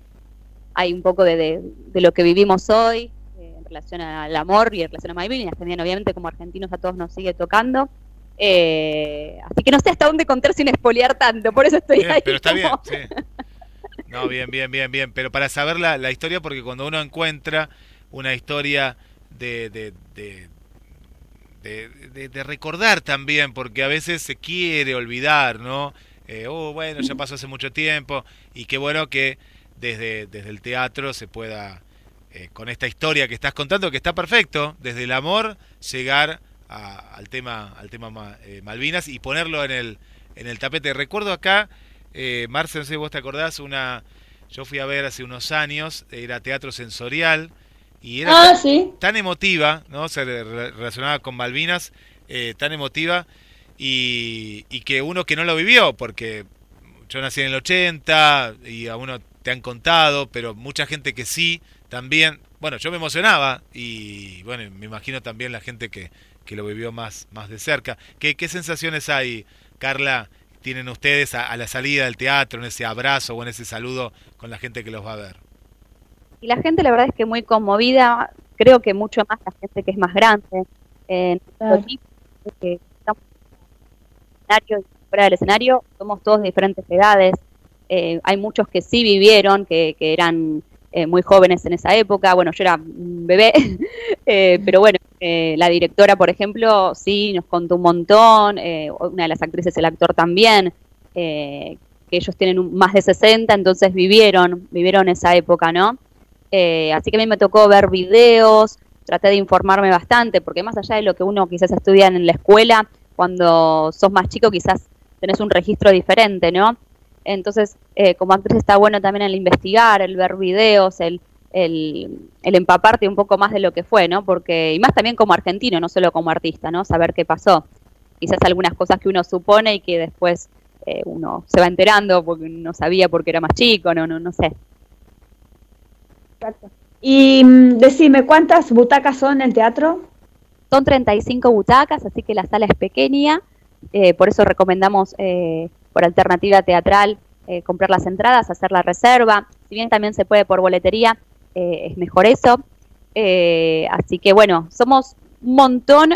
G: hay un poco de, de, lo que vivimos hoy eh, en relación al amor y en relación a Malvinas, también obviamente como argentinos a todos nos sigue tocando. así que no sé hasta dónde contar sin espolear tanto, por eso estoy ahí.
D: Pero está bien, sí. No, bien, bien, bien, bien. Pero para saber la, la historia, porque cuando uno encuentra una historia de, de, de, recordar también, porque a veces se quiere olvidar, ¿no? Eh, oh, bueno, ya pasó hace mucho tiempo, y qué bueno que desde, desde el teatro se pueda, eh, con esta historia que estás contando, que está perfecto, desde el amor, llegar al tema, al tema eh, Malvinas y ponerlo en el, en el tapete. Recuerdo acá, eh, Marce, no sé si vos te acordás, una, yo fui a ver hace unos años, era teatro sensorial, y era ah, tan, emotiva, ¿no? Se relacionaba con Malvinas, eh, tan emotiva, y, y, que uno que no lo vivió, porque yo nací en el 80 y a uno te han contado, pero mucha gente que sí, también, bueno, yo me emocionaba y bueno, me imagino también la gente que, que lo vivió más, más de cerca. ¿Qué, ¿Qué sensaciones hay, Carla, tienen ustedes a la salida del teatro, en ese abrazo o en ese saludo con la gente que los va a ver?
G: Y la gente, la verdad es que muy conmovida, creo que mucho más la gente que es más grande. En equipo, que estamos en el escenario y fuera del escenario, somos todos de diferentes edades. Eh, hay muchos que sí vivieron, que, que eran eh, muy jóvenes en esa época. Bueno, yo era un bebé, eh, pero bueno, la directora, por ejemplo, sí nos contó un montón. una de las actrices, el actor también. que ellos tienen más de 60, entonces vivieron, vivieron esa época, ¿no? Eh, así que a mí me tocó ver videos, traté de informarme bastante, porque más allá de lo que uno quizás estudia en la escuela, cuando sos más chico quizás tenés un registro diferente, ¿no? Entonces, eh, como actriz está bueno también el investigar, el ver videos, el, el, empaparte un poco más de lo que fue, ¿no? Porque, y más también como argentino, no solo como artista, ¿no? Saber qué pasó. Quizás algunas cosas que uno supone y que después eh, uno se va enterando porque no sabía porque era más chico, no, no, no sé.
E: Y mm, decime, ¿cuántas butacas son en el teatro?
G: Son 35 butacas, así que la sala es pequeña, eh, por eso recomendamos eh, por alternativa teatral eh, comprar las entradas, hacer la reserva, si bien también se puede por boletería, es mejor eso. así que bueno, somos un montón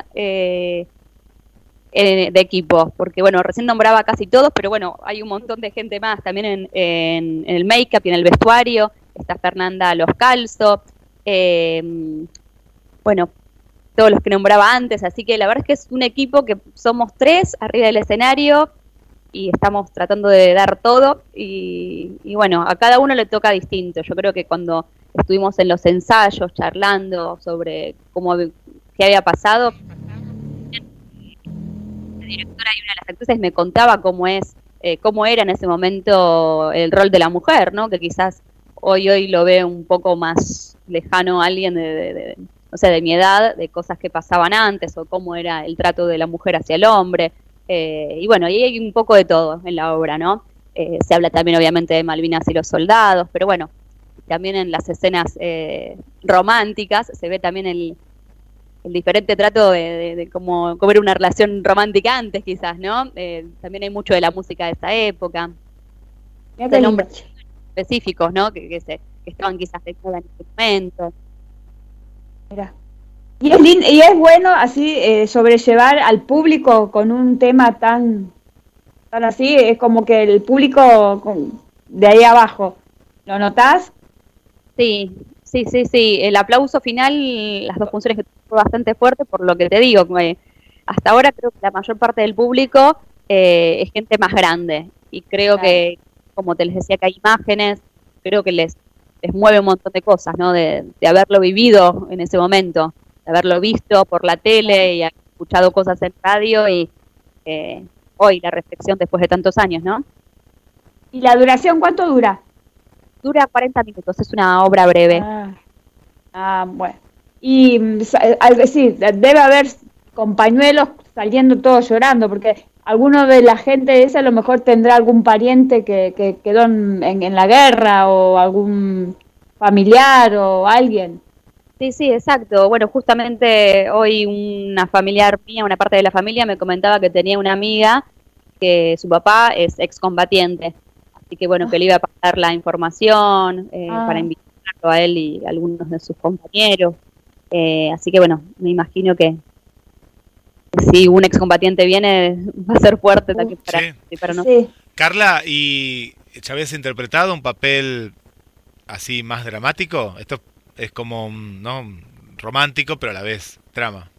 G: eh, de equipo, porque bueno, recién nombraba casi todos, pero bueno, hay un montón de gente más también en, en, el make-up y en el vestuario, está Fernanda Los Calzo, eh, bueno, todos los que nombraba antes, así que la verdad es que es un equipo que somos tres arriba del escenario y estamos tratando de dar todo y, bueno, a cada uno le toca distinto. Yo creo que cuando estuvimos en los ensayos charlando sobre cómo qué había pasado, directora y una de las actrices me contaba cómo es, eh, cómo era en ese momento el rol de la mujer, ¿no? Que quizás hoy hoy lo ve un poco más lejano a alguien de, no sé, de mi edad, de cosas que pasaban antes o cómo era el trato de la mujer hacia el hombre. Eh, y bueno, ahí hay un poco de todo en la obra, ¿no? Eh, se habla también obviamente de Malvinas y los soldados, pero bueno, también en las escenas románticas se ve también el, el diferente trato de, cómo, era una relación romántica antes, quizás, ¿no? Eh, también hay mucho de la música de esa época. De nombres específicos, ¿no? Que, se, que estaban quizás de en ese momento.
E: Mira. Y es, y es bueno así eh, sobrellevar al público con un tema tan, tan así, es como que el público de ahí abajo, ¿lo notás?
G: Sí, sí, sí, sí. El aplauso final, las dos funciones que fue bastante fuerte por lo que te digo. hasta ahora creo que la mayor parte del público eh, es gente más grande y creo que, como te les decía, que hay imágenes, creo que les, les mueve un montón de cosas, ¿no? De, haberlo vivido en ese momento, de haberlo visto por la tele y haber escuchado cosas en radio y eh, hoy la reflexión después de tantos años, ¿no?
E: ¿Y la duración cuánto dura?
G: Dura 40 minutos, es una obra breve.
E: ah, ah bueno. Y mm, sí, debe haber compañuelos saliendo todos llorando, porque alguno de la gente esa a lo mejor tendrá algún pariente que, que quedó en, en, la guerra o algún familiar o alguien.
G: Sí, sí, exacto. Bueno, justamente hoy una familiar mía, una parte de la familia, me comentaba que tenía una amiga que su papá es excombatiente. Así que bueno, que le iba a pasar la información eh, ah. para invitarlo a él y a algunos de sus compañeros. Eh, así que bueno, me imagino que si un excombatiente viene va a ser fuerte también para, no.
D: Carla, ¿y ya habías interpretado un papel así más dramático? Esto es como, ¿no? Romántico, pero a la vez trama.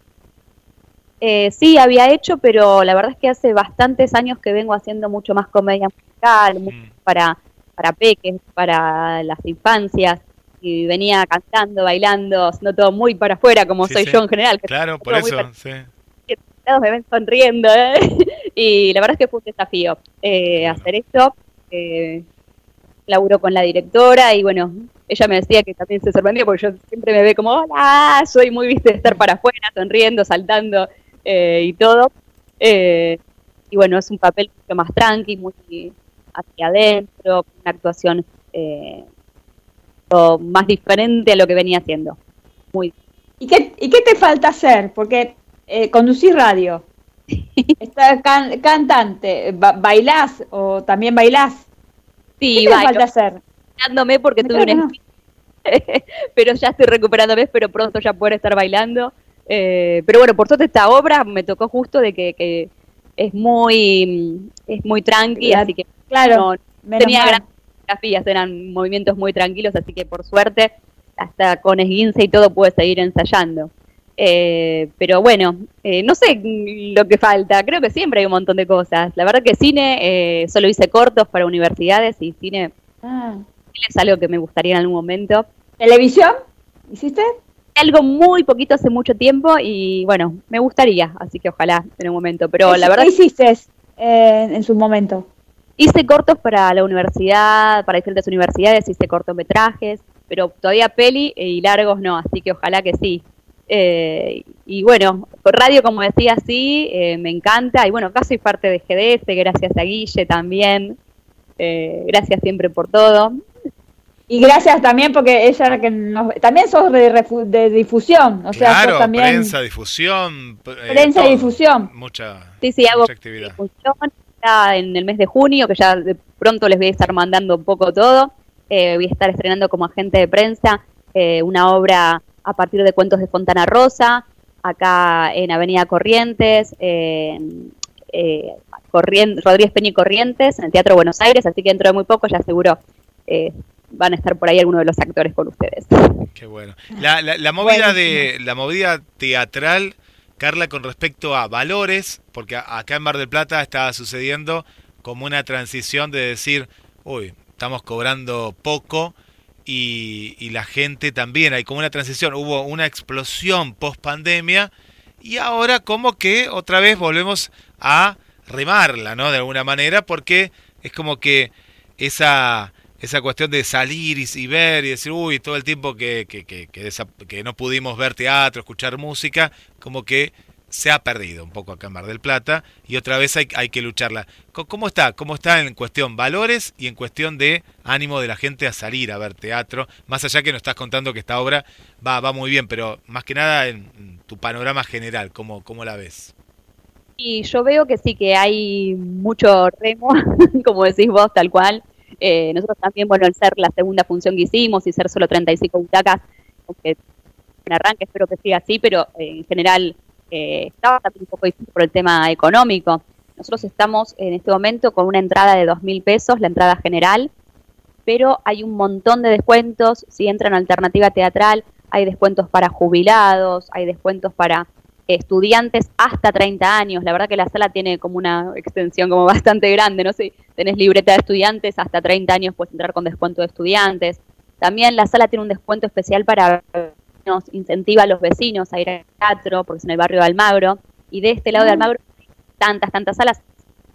G: Eh, sí, había hecho, pero la verdad es que hace bastantes años que vengo haciendo mucho más comedia musical, mm. para, para peques, para las infancias y venía cantando, bailando, haciendo todo muy para afuera, como soy yo en general.
D: claro, por eso, sí.
G: Me ven sonriendo, ¿eh? y la verdad es que fue un desafío eh, hacer esto. Eh, laburo con la directora y bueno, ella me decía que también se sorprendió porque yo siempre me ve como, hola, soy muy, viste, de estar para afuera, sonriendo, saltando eh, y todo. y bueno, es un papel mucho más tranqui, muy hacia adentro, una actuación eh, más diferente a lo que venía haciendo. Muy.
E: ¿Y qué, y qué te falta hacer? Porque eh, conducís radio, estás cantante, bailás o también bailás.
G: Sí, ¿Qué te falta hacer? porque tuve un pero ya estoy recuperándome, pero pronto ya poder estar bailando. Eh, pero bueno, por suerte esta obra me tocó justo de que, es muy es muy tranqui, así que
E: claro,
G: tenía grandes eran movimientos muy tranquilos, así que por suerte hasta con esguince y todo pude seguir ensayando. Eh, pero bueno, eh, no sé lo que falta, creo que siempre hay un montón de cosas. La verdad que cine, eh, solo hice cortos para universidades y cine ah. es algo que me gustaría en algún momento.
E: ¿Televisión? ¿Hiciste?
G: Algo muy poquito hace mucho tiempo y bueno, me gustaría, así que ojalá en un momento. Pero la verdad.
E: ¿Qué hiciste en su momento?
G: Hice cortos para la universidad, para diferentes universidades, hice cortometrajes, pero todavía peli y largos no, así que ojalá que sí. Eh, y bueno, radio, como decía, sí, eh, me encanta. Y bueno, acá soy parte de GDS, gracias a Guille también. Eh, gracias siempre por todo.
E: Y gracias también porque ella que también sos de, difusión, o sea,
D: claro,
E: también
D: prensa, difusión,
E: prensa y difusión.
D: Mucha,
G: sí, sí, hago actividad. Difusión, en el mes de junio, que ya de pronto les voy a estar mandando un poco todo. Eh, voy a estar estrenando como agente de prensa eh, una obra a partir de cuentos de Fontana Rosa, acá en Avenida Corrientes, en eh, Rodríguez Peña y Corrientes, en el Teatro Buenos Aires, así que dentro de muy poco ya seguro eh, van a estar por ahí algunos de los actores con ustedes.
D: Qué bueno. La, la, movida de la movida teatral, Carla, con respecto a valores, porque acá en Mar del Plata está sucediendo como una transición de decir, uy, estamos cobrando poco y, y la gente también, hay como una transición, hubo una explosión post pandemia y ahora como que otra vez volvemos a remarla, ¿no? De alguna manera, porque es como que esa, esa cuestión de salir y, ver y decir, uy, todo el tiempo que, que, que, que, no pudimos ver teatro, escuchar música, como que se ha perdido un poco acá en Mar del Plata y otra vez hay, hay que lucharla. ¿Cómo está? ¿Cómo está en cuestión valores y en cuestión de ánimo de la gente a salir a ver teatro? Más allá que nos estás contando que esta obra va, va muy bien, pero más que nada en tu panorama general, ¿cómo, cómo la ves?
G: Y yo veo que sí, que hay mucho remo, como decís vos, tal cual. Eh, nosotros también, bueno, al ser la segunda función que hicimos y ser solo 35 butacas, aunque en arranque espero que siga así, pero eh, en general eh, estaba un poco difícil por el tema económico. Nosotros estamos en este momento con una entrada de 2.000 pesos, la entrada general, pero hay un montón de descuentos. Si entran a alternativa teatral, hay descuentos para jubilados, hay descuentos para estudiantes hasta 30 años. La verdad que la sala tiene como una extensión como bastante grande, no sé, tenés libreta de estudiantes, hasta 30 años puedes entrar con descuento de estudiantes. También la sala tiene un descuento especial para nos incentiva a los vecinos a ir al teatro, porque es en el barrio de Almagro, y de este lado de Almagro tantas, tantas salas,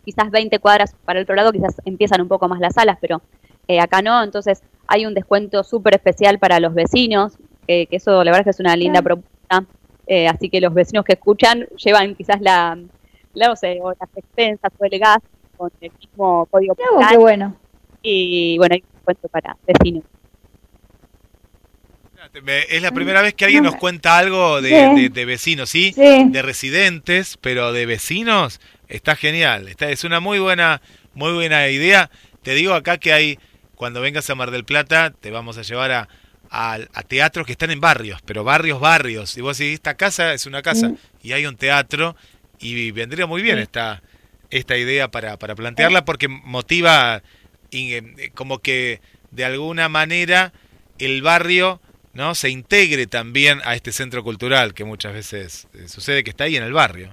G: quizás 20 cuadras para el otro lado, quizás empiezan un poco más las salas, pero eh, acá no, entonces hay un descuento súper especial para los vecinos, que eso la verdad que es una linda propuesta. Eh, así que los vecinos que escuchan llevan quizás la, la no sé, o las expensas o el gas con el mismo código
E: postal. Qué bueno.
G: Y bueno, hay un cuento para vecinos.
D: Es la primera vez que alguien nos cuenta algo de, de, vecinos, ¿sí? De residentes, pero de vecinos está genial. Está, es una muy buena, muy buena idea. Te digo acá que hay, cuando vengas a Mar del Plata, te vamos a llevar a, a, teatros que están en barrios, pero barrios, barrios. Y vos decís, esta casa es una casa mm. y hay un teatro y vendría muy bien esta, esta idea para, para plantearla porque motiva eh, como que de alguna manera el barrio no se integre también a este centro cultural que muchas veces eh, sucede que está ahí en el barrio.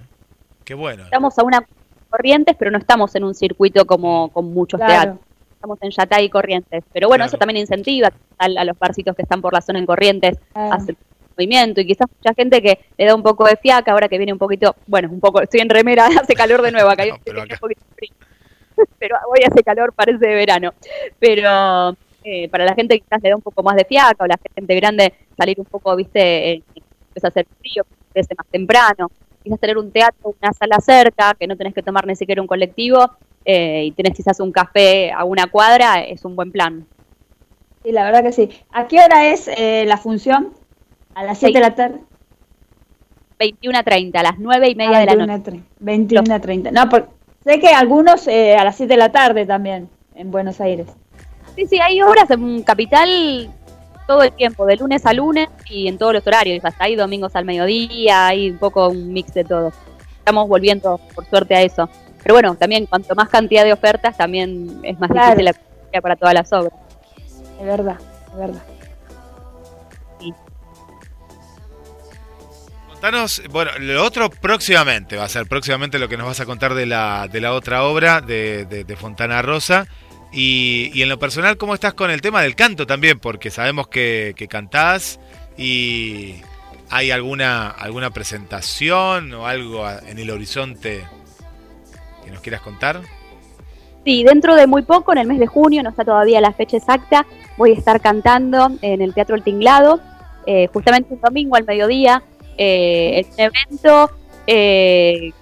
D: Qué bueno.
G: Estamos a una corrientes, pero no estamos en un circuito como con muchos teatros estamos en Yatay y Corrientes. Pero bueno, eso también incentiva a, los barcitos que están por la zona en Corrientes a hacer movimiento y quizás mucha gente que le da un poco de fiaca ahora que viene un poquito, bueno, un poco, estoy en remera, hace calor de nuevo acá, pero, pero hoy hace calor, parece de verano. Pero eh, para la gente que quizás le da un poco más de fiaca o la gente grande salir un poco, viste, eh, empieza a hacer frío, empieza más temprano, quizás tener un teatro, una sala cerca, que no tenés que tomar ni siquiera un colectivo, eh, y tenés quizás un café a una cuadra, es un buen plan.
E: Sí, la verdad que sí. ¿A qué hora es eh, la función? ¿A las 7 de la tarde?
G: 21 a 30, a las 9 y media de la noche.
E: 21 a 30. No, sé que algunos eh, a las 7 de la tarde también, en Buenos Aires.
G: Sí, sí, hay obras en Capital todo el tiempo, de lunes a lunes y en todos los horarios, hasta hay domingos al mediodía, hay un poco un mix de todo. Estamos volviendo, por suerte, a eso. Pero bueno, también cuanto más cantidad de ofertas, también es más difícil la para todas las obras.
E: Es verdad, es verdad.
D: Contanos, bueno, lo otro próximamente, va a ser próximamente lo que nos vas a contar de la, de la otra obra de, de, Fontana Rosa. Y, y, en lo personal, ¿cómo estás con el tema del canto también? Porque sabemos que, que cantás y hay alguna, alguna presentación o algo en el horizonte nos quieras contar.
G: Sí, dentro de muy poco, en el mes de junio, no está todavía la fecha exacta, voy a estar cantando en el Teatro El Tinglado, eh, justamente un domingo al mediodía, eh, en un evento. Eh,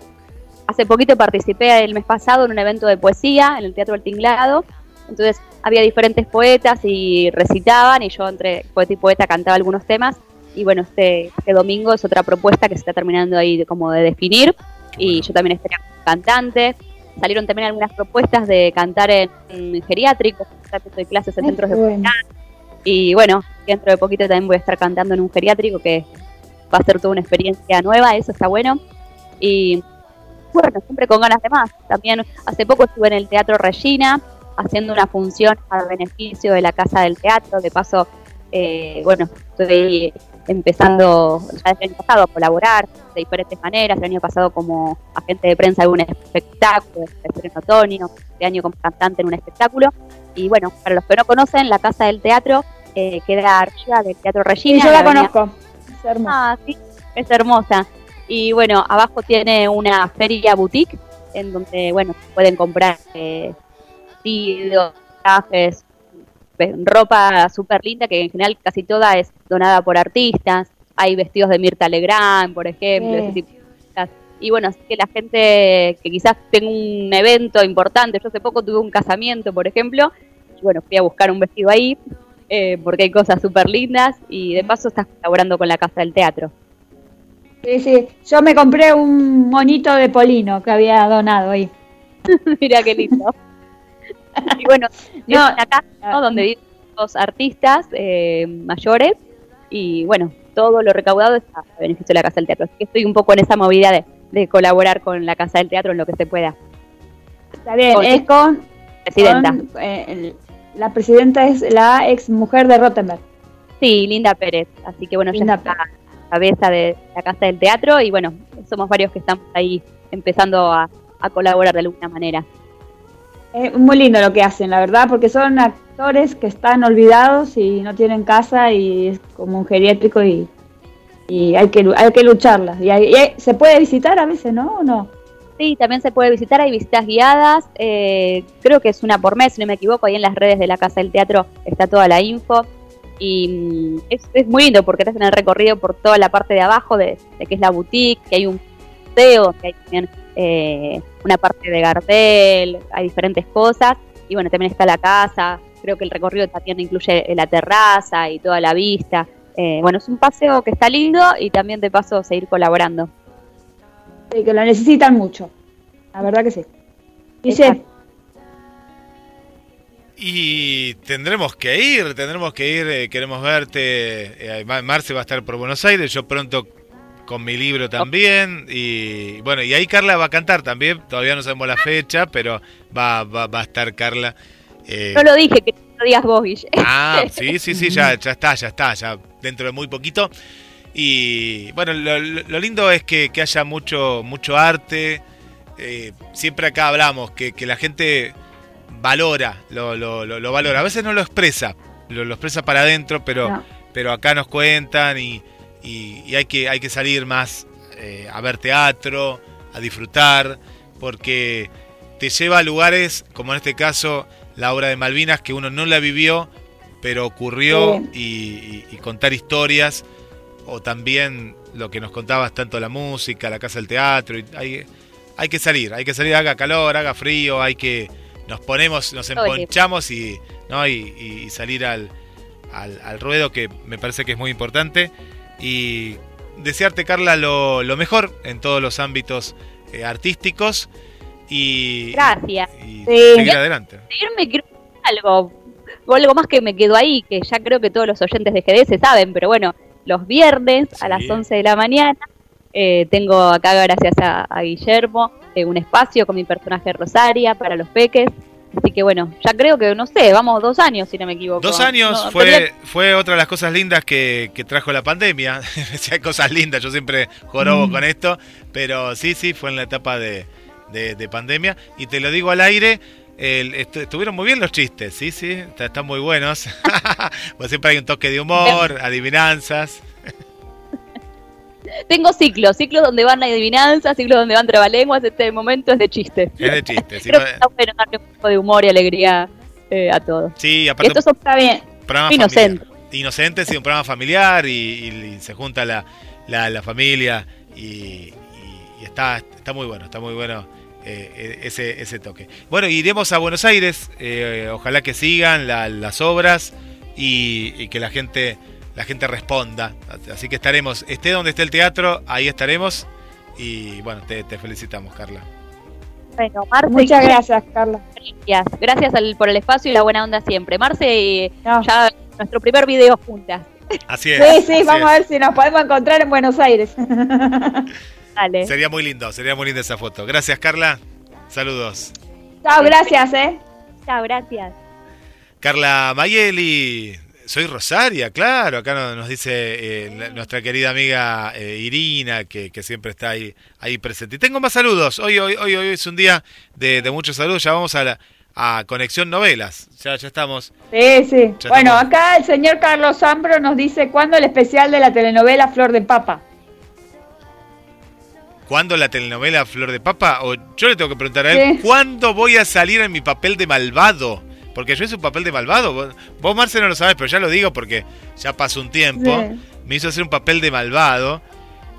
G: hace poquito participé el mes pasado en un evento de poesía en el Teatro El Tinglado, entonces había diferentes poetas y recitaban, y yo entre poeta y poeta cantaba algunos temas. Y bueno, este, este domingo es otra propuesta que se está terminando ahí de, como de definir y yo también estaría cantante. Salieron también algunas propuestas de cantar en, geriátricos, de clases en centros de bueno. Y bueno, dentro de poquito también voy a estar cantando en un geriátrico que va a ser toda una experiencia nueva, eso está bueno. Y bueno, siempre con ganas de más. También hace poco estuve en el Teatro Regina haciendo una función a beneficio de la Casa del Teatro. De paso, eh, bueno, estoy empezando ya desde el año pasado a colaborar de diferentes maneras. El año pasado como agente de prensa de un espectáculo, en otoño, este año como cantante en un espectáculo. Y bueno, para los que no conocen, la Casa del Teatro eh, queda arriba del Teatro Regina.
E: Sí, yo la, conozco.
G: Es hermosa. Ah, sí, es hermosa. Y bueno, abajo tiene una feria boutique en donde, bueno, pueden comprar eh, vestidos, trajes, ropa súper linda que en general casi toda es donada por artistas. Hay vestidos de Mirta Legrand, por ejemplo, ese tipo de cosas. Y bueno, así que la gente que quizás tenga un evento importante, yo hace poco tuve un casamiento, por ejemplo, y bueno, fui a buscar un vestido ahí, eh, porque hay cosas súper lindas y de paso estás colaborando con la Casa del Teatro.
E: Sí, sí. Yo me compré un monito de Polino que había donado ahí.
G: Mira qué lindo. y bueno, no, acá donde viven los artistas eh, mayores y bueno, todo lo recaudado está a beneficio de la Casa del Teatro. Así que estoy un poco en esa movida de, colaborar con la Casa del Teatro en lo que se pueda.
E: Está bien, es con...
G: Presidenta.
E: Eh, la presidenta es la ex mujer de Rottenberg.
G: Sí, Linda Pérez. Así que bueno, ya está cabeza de la Casa del Teatro y bueno, somos varios que estamos ahí empezando a, colaborar de alguna manera.
E: Es muy lindo lo que hacen, la verdad, porque son actores que están olvidados y no tienen casa y es como un geriátrico y, y hay que hay que lucharlas. Y, se puede visitar a veces, ¿no? ¿O no?
G: Sí, también se puede visitar, hay visitas guiadas, eh, creo que es una por mes, si no me equivoco, ahí en las redes de la Casa del Teatro está toda la info. Y mm, es, muy lindo porque te hacen el recorrido por toda la parte de abajo de, que es la boutique, que hay un museo, que hay también eh, una parte de Gardel, hay diferentes cosas. Y bueno, también está la casa, creo que el recorrido también incluye la terraza y toda la vista. Eh, bueno, es un paseo que está lindo y también de paso seguir colaborando.
E: Sí, que lo necesitan mucho. La verdad que sí. Dice,
D: y tendremos que ir, tendremos que ir, eh, queremos verte. Eh, Marce va a estar por Buenos Aires, yo pronto con mi libro también. Y bueno, y ahí Carla va a cantar también, todavía no sabemos la fecha, pero va, va, va a estar Carla.
G: Eh. Yo lo dije, que no digas vos, Guille.
D: Ah, sí, sí, sí, ya, ya está, ya está, ya dentro de muy poquito. Y bueno, lo, lindo es que, haya mucho, mucho arte. siempre acá hablamos que, que la gente valora, lo, lo, lo, valora. A veces no lo expresa, lo, expresa para adentro, pero, pero acá nos cuentan y, y, hay, que, hay que salir más eh, a ver teatro, a disfrutar, porque te lleva a lugares, como en este caso la obra de Malvinas, que uno no la vivió, pero ocurrió y, contar historias, o también lo que nos contabas tanto la música, la casa del teatro, hay, hay que salir, hay que salir, haga calor, haga frío, hay que nos ponemos, nos emponchamos y, ¿no? y, salir al, al, ruedo, que me parece que es muy importante. Y desearte, Carla, lo, lo mejor en todos los ámbitos eh, artísticos. Y,
G: Gracias.
D: Y, seguir adelante.
G: Seguirme quiero algo, algo más que me quedó ahí, que ya creo que todos los oyentes de GDS saben, pero bueno, los viernes a las 11 de la mañana eh, tengo acá, gracias a, Guillermo, eh, un espacio con mi personaje Rosaria para los peques. Así que bueno, ya creo que, no sé, vamos dos años, si no me equivoco.
D: Dos años fue, fue otra de las cosas lindas que, trajo la pandemia. hay cosas lindas, yo siempre jorobo mm. con esto, pero sí, sí, fue en la etapa de, pandemia. Y te lo digo al aire, estuvieron muy bien los chistes, sí, sí, están muy buenos. pues siempre hay un toque de humor, adivinanzas.
G: Tengo ciclos, ciclos donde van la adivinanza, ciclos donde van trabalenguas, este momento es de chiste.
D: Es de chiste, sí.
G: Creo que está bueno darle un poco de humor y alegría eh, a todos.
D: Sí, aparte.
G: Esto está bien.
D: Inocente. Inocente, sí, un programa familiar y, se junta la, la, familia y, está, está muy bueno, está muy bueno. Eh, ese, ese toque. Bueno, iremos a Buenos Aires, eh, ojalá que sigan las obras y que la gente la gente responda. Así que estaremos, esté donde esté el teatro, ahí estaremos. Y bueno, te, felicitamos, Carla.
G: Bueno, Marce,
E: Muchas gracias, Carla.
G: Gracias, por el espacio y la buena onda siempre. Marce, ya nuestro primer video juntas.
D: Así es.
E: Sí, sí, vamos a ver si nos podemos encontrar en Buenos Aires.
G: Dale.
D: Sería muy lindo, sería muy linda esa foto. Gracias, Carla. Saludos.
E: Chao, gracias, ¿eh?
G: Chao, gracias.
D: Carla Mayeli, soy Rosaria, claro. Acá nos, nos dice eh, la- nuestra querida amiga eh, Irina, que, que siempre está ahí, ahí presente. Y tengo más saludos. Hoy, hoy, hoy, hoy es un día de, de muchos saludos. Ya vamos a la a Conexión Novelas. Ya, ya estamos.
E: Sí, sí.
D: Ya
E: Bueno,
D: estamos.
E: acá el señor Carlos Zambro nos dice cuándo el especial de la telenovela Flor de Papa.
D: ¿Cuándo la telenovela Flor de Papa? O yo le tengo que preguntar a él,
E: Sí.
D: ¿cuándo voy a salir en mi papel de malvado? Porque yo hice un papel de malvado. Vos, vos, Marce, no lo sabes, pero ya lo digo porque ya pasó un tiempo.
E: Sí.
D: Me hizo hacer un papel de malvado.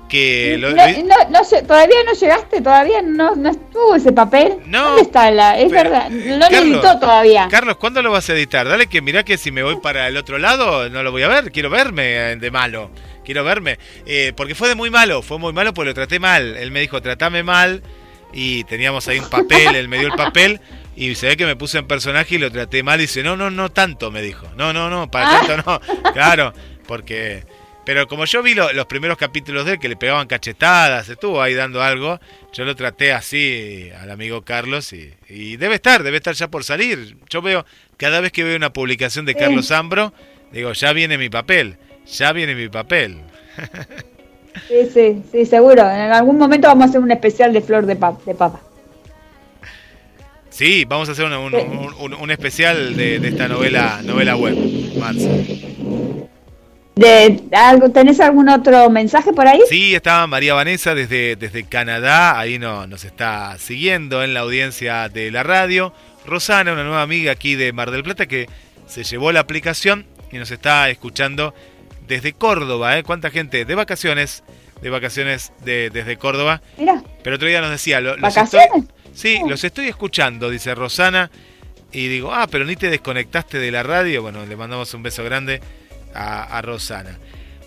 D: Que lo-
E: no,
D: lo-
E: no, no todavía no llegaste, todavía no, no estuvo ese papel.
D: No,
E: ¿Dónde está la? Es
D: pero,
E: verdad, no lo
D: Carlos,
E: editó todavía.
D: Carlos, ¿cuándo lo vas a editar? Dale que mirá que si me voy para el otro lado no lo voy a ver. Quiero verme de malo. Quiero verme. Eh, porque fue de muy malo. Fue muy malo porque lo traté mal. Él me dijo, tratame mal. Y teníamos ahí un papel. él me dio el papel. Y se ve que me puse en personaje y lo traté mal. Y dice, no, no, no tanto, me dijo. No, no, no, para
E: Ah.
D: tanto no. Claro, porque... Pero como yo vi lo- los primeros capítulos de él que le pegaban cachetadas, estuvo ahí dando algo, yo lo traté así al amigo Carlos y, y debe estar, debe estar ya por salir. Yo veo, cada vez que veo una publicación de Carlos Zambro, digo, ya viene mi papel, ya viene mi papel.
E: Sí, sí, sí, seguro. En algún momento vamos a hacer un especial de Flor de, de Papa.
D: Sí, vamos a hacer un, un- un- un especial de, de esta novela novela web, Marce.
E: De, algo, ¿Tenés algún otro mensaje por ahí?
D: Sí, estaba María Vanessa desde, desde Canadá, ahí no, nos está siguiendo en la audiencia de la radio. Rosana, una nueva amiga aquí de Mar del Plata que se llevó la aplicación y nos está escuchando desde Córdoba. ¿eh? ¿Cuánta gente? De vacaciones, de vacaciones de, desde Córdoba.
E: Mira,
D: Pero otro día nos decía, lo- los
E: ¿Vacaciones?
D: estoy- sí, los estoy escuchando, dice Rosana. Y digo, ah, pero ni te desconectaste de la radio. Bueno, le mandamos un beso grande a, a Rosana.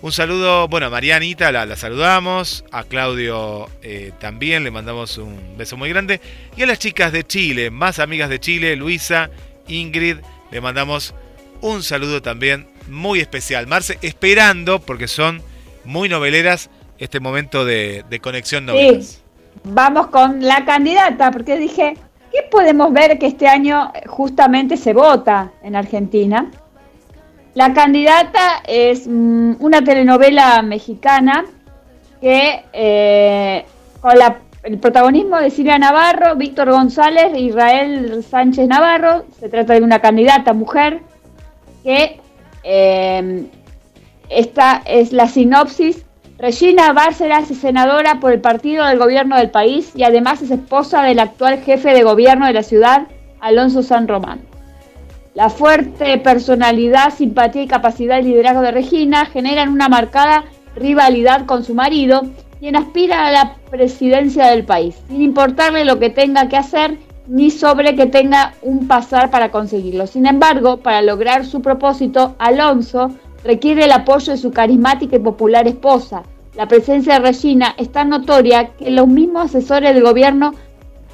D: Un saludo, bueno, a Marianita la, la saludamos, a Claudio eh, también le mandamos un beso muy grande. Y a las chicas de Chile, más amigas de Chile, Luisa, Ingrid, le mandamos un saludo también muy especial. Marce, esperando, porque son muy noveleras, este momento de, de conexión novelas.
E: Vamos con la candidata, porque dije, ¿qué podemos ver que este año justamente se vota en Argentina? La candidata es mm, una telenovela mexicana que eh, con la- el protagonismo de Silvia Navarro, Víctor González e Israel Sánchez Navarro. Se trata de una candidata mujer que eh, esta es la sinopsis. Regina Bárcenas es senadora por el partido del gobierno del país y además es esposa del actual jefe de gobierno de la ciudad, Alonso San Román. La fuerte personalidad, simpatía y capacidad de liderazgo de Regina generan una marcada rivalidad con su marido, quien aspira a la presidencia del país, sin importarle lo que tenga que hacer ni sobre que tenga un pasar para conseguirlo. Sin embargo, para lograr su propósito, Alonso requiere el apoyo de su carismática y popular esposa. La presencia de Regina es tan notoria que los mismos asesores del gobierno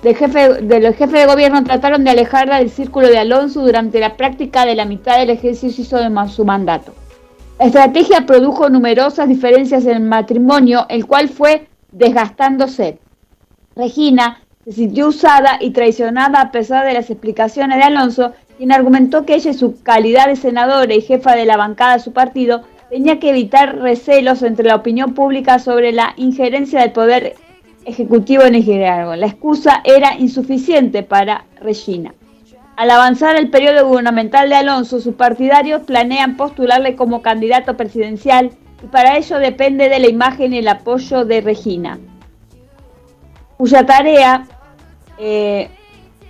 E: del jefe, de los jefes de gobierno trataron de alejarla del círculo de Alonso durante la práctica de la mitad del ejercicio de su mandato. La estrategia produjo numerosas diferencias en el matrimonio, el cual fue desgastándose. Regina se sintió usada y traicionada a pesar de las explicaciones de Alonso, quien argumentó que ella, en su calidad de senadora y jefa de la bancada de su partido, tenía que evitar recelos entre la opinión pública sobre la injerencia del poder ejecutivo en el liderazgo. La excusa era insuficiente para Regina. Al avanzar el periodo gubernamental de Alonso, sus partidarios planean postularle como candidato presidencial y para ello depende de la imagen y el apoyo de Regina, cuya tarea, eh,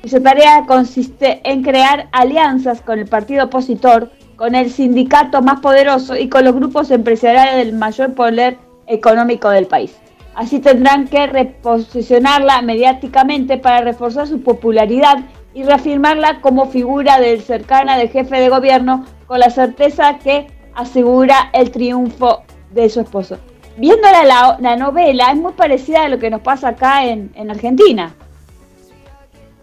E: cuya tarea consiste en crear alianzas con el partido opositor, con el sindicato más poderoso y con los grupos empresariales del mayor poder económico del país. Así tendrán que reposicionarla mediáticamente para reforzar su popularidad y reafirmarla como figura del cercana del jefe de gobierno con la certeza que asegura el triunfo de su esposo. Viendo la, la- la novela es muy parecida a lo que nos pasa acá en, en Argentina.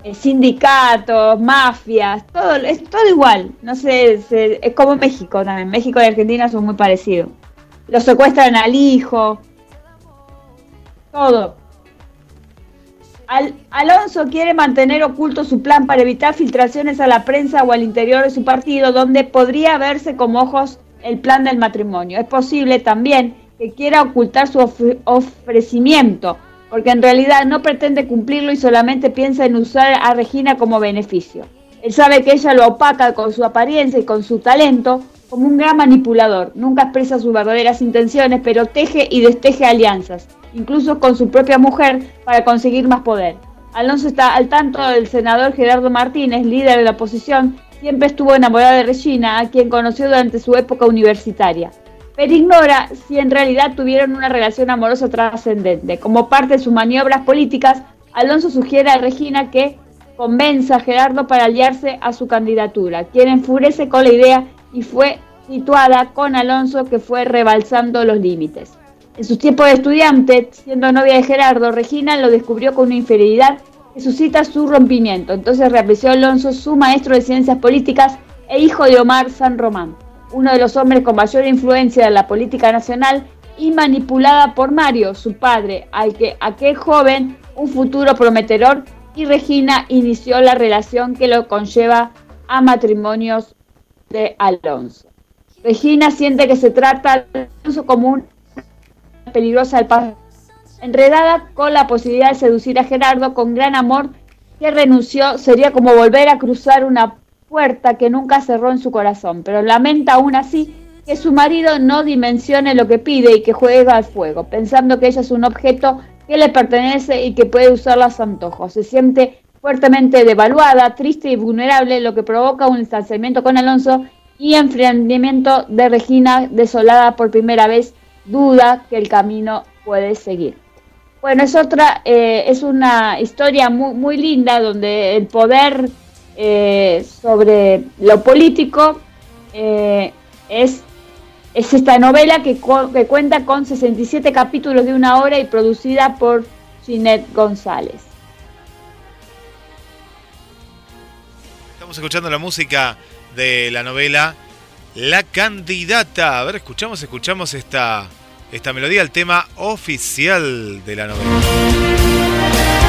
E: Eh, sindicatos, mafias, todo, es todo igual. No sé, es como México también. México y Argentina son muy parecidos. Los secuestran al hijo, todo. Alonso quiere mantener oculto su plan para evitar filtraciones a la prensa o al interior de su partido, donde podría verse como ojos el plan del matrimonio. Es posible también que quiera ocultar su ofrecimiento porque en realidad no pretende cumplirlo y solamente piensa en usar a Regina como beneficio. Él sabe que ella lo opaca con su apariencia y con su talento como un gran manipulador. Nunca expresa sus verdaderas intenciones, pero teje y desteje alianzas, incluso con su propia mujer, para conseguir más poder. Alonso está al tanto del senador Gerardo Martínez, líder de la oposición, siempre estuvo enamorado de Regina, a quien conoció durante su época universitaria pero ignora si en realidad tuvieron una relación amorosa trascendente. Como parte de sus maniobras políticas, Alonso sugiere a Regina que convenza a Gerardo para aliarse a su candidatura, quien enfurece con la idea y fue situada con Alonso que fue rebalsando los límites. En sus tiempos de estudiante, siendo novia de Gerardo, Regina lo descubrió con una inferioridad que suscita su rompimiento. Entonces reapreció Alonso, su maestro de ciencias políticas e hijo de Omar San Román uno de los hombres con mayor influencia en la política nacional y manipulada por Mario, su padre, al que aquel joven, un futuro prometedor, y Regina inició la relación que lo conlleva a matrimonios de Alonso. Regina siente que se trata de Alonso como una peligrosa al paso, enredada con la posibilidad de seducir a Gerardo con gran amor que renunció, sería como volver a cruzar una puerta que nunca cerró en su corazón, pero lamenta aún así que su marido no dimensione lo que pide y que juega al fuego, pensando que ella es un objeto que le pertenece y que puede usarlo a su antojo. Se siente fuertemente devaluada, triste y vulnerable, lo que provoca un distanciamiento con Alonso y enfriamiento de Regina, desolada por primera vez, duda que el camino puede seguir. Bueno, es otra, eh, es una historia muy, muy linda donde el poder eh, sobre lo político eh, es, es esta novela que, que, cuenta con 67 capítulos de una hora y producida por Ginette González.
D: Estamos escuchando la música de la novela La Candidata. A ver, escuchamos, escuchamos esta, esta melodía, el tema oficial de la novela.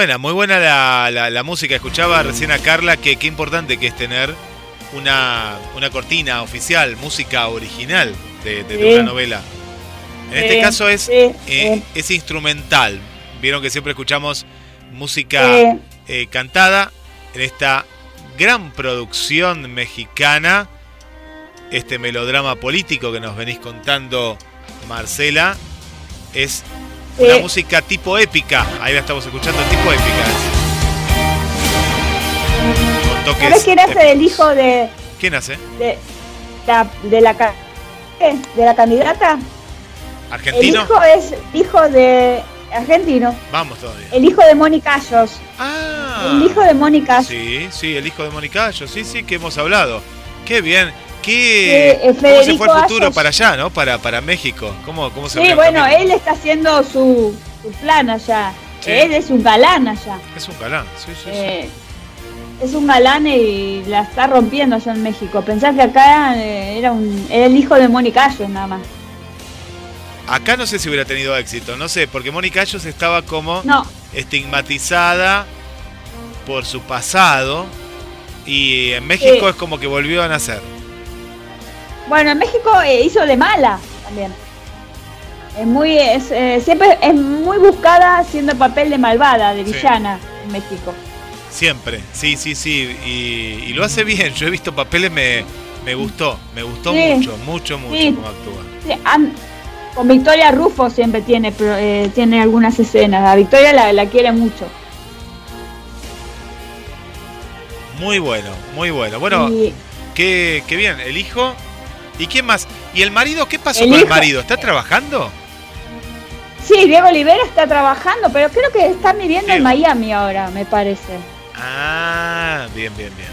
D: Buena, muy buena la, música. Escuchaba recién a Carla que qué importante que es tener una, cortina oficial, música original de, una novela. En este caso es, eh, es instrumental. Vieron que siempre escuchamos música eh, cantada en esta gran producción mexicana, este melodrama político que nos venís contando, Marcela, es una música tipo épica. Ahí la estamos escuchando, tipo épica.
E: ¿Sabes quién hace el hijo de.
D: ¿Quién hace?
E: De la, de la, de la candidata.
D: ¿Argentino?
E: El hijo es hijo de. Argentino.
D: Vamos todavía.
E: El hijo de Mónica Ayos.
D: Ah.
E: El hijo de Mónica
D: Sí, sí, el hijo de Mónica Ayos. Sí, sí, que hemos hablado. Qué bien. ¿Qué, eh, ¿Cómo se fue el futuro para allá, no? Para, para México. ¿Cómo, cómo se
E: Sí, bueno, él está haciendo su, su plan allá. Él es un galán allá.
D: Es un galán, sí, sí, eh,
E: Es un galán y la está rompiendo allá en México. Pensás que acá eh, era, un, el hijo de Mónica Ayos nada más.
D: Acá no sé si hubiera tenido éxito, no sé, porque Mónica Ayos estaba como
E: no.
D: estigmatizada por su pasado y en México es como que volvió a nacer.
E: Bueno, en México eh, hizo de mala también. Es muy, es, eh, siempre es muy buscada haciendo papel de malvada, de villana en México.
D: Siempre, sí, sí, sí, y, lo hace bien. Yo he visto papeles, me, me gustó, me gustó mucho, mucho, mucho cómo actúa.
E: con Victoria Rufo siempre tiene, eh, tiene algunas escenas. A Victoria la, quiere mucho.
D: Muy bueno, muy bueno. Bueno, qué, qué bien. El hijo ¿Y quién más? ¿Y el marido? ¿Qué pasó con el marido? ¿Está trabajando?
E: Sí, Diego Olivera está trabajando, pero creo que está viviendo en Miami ahora, me parece.
D: Ah, bien, bien, bien.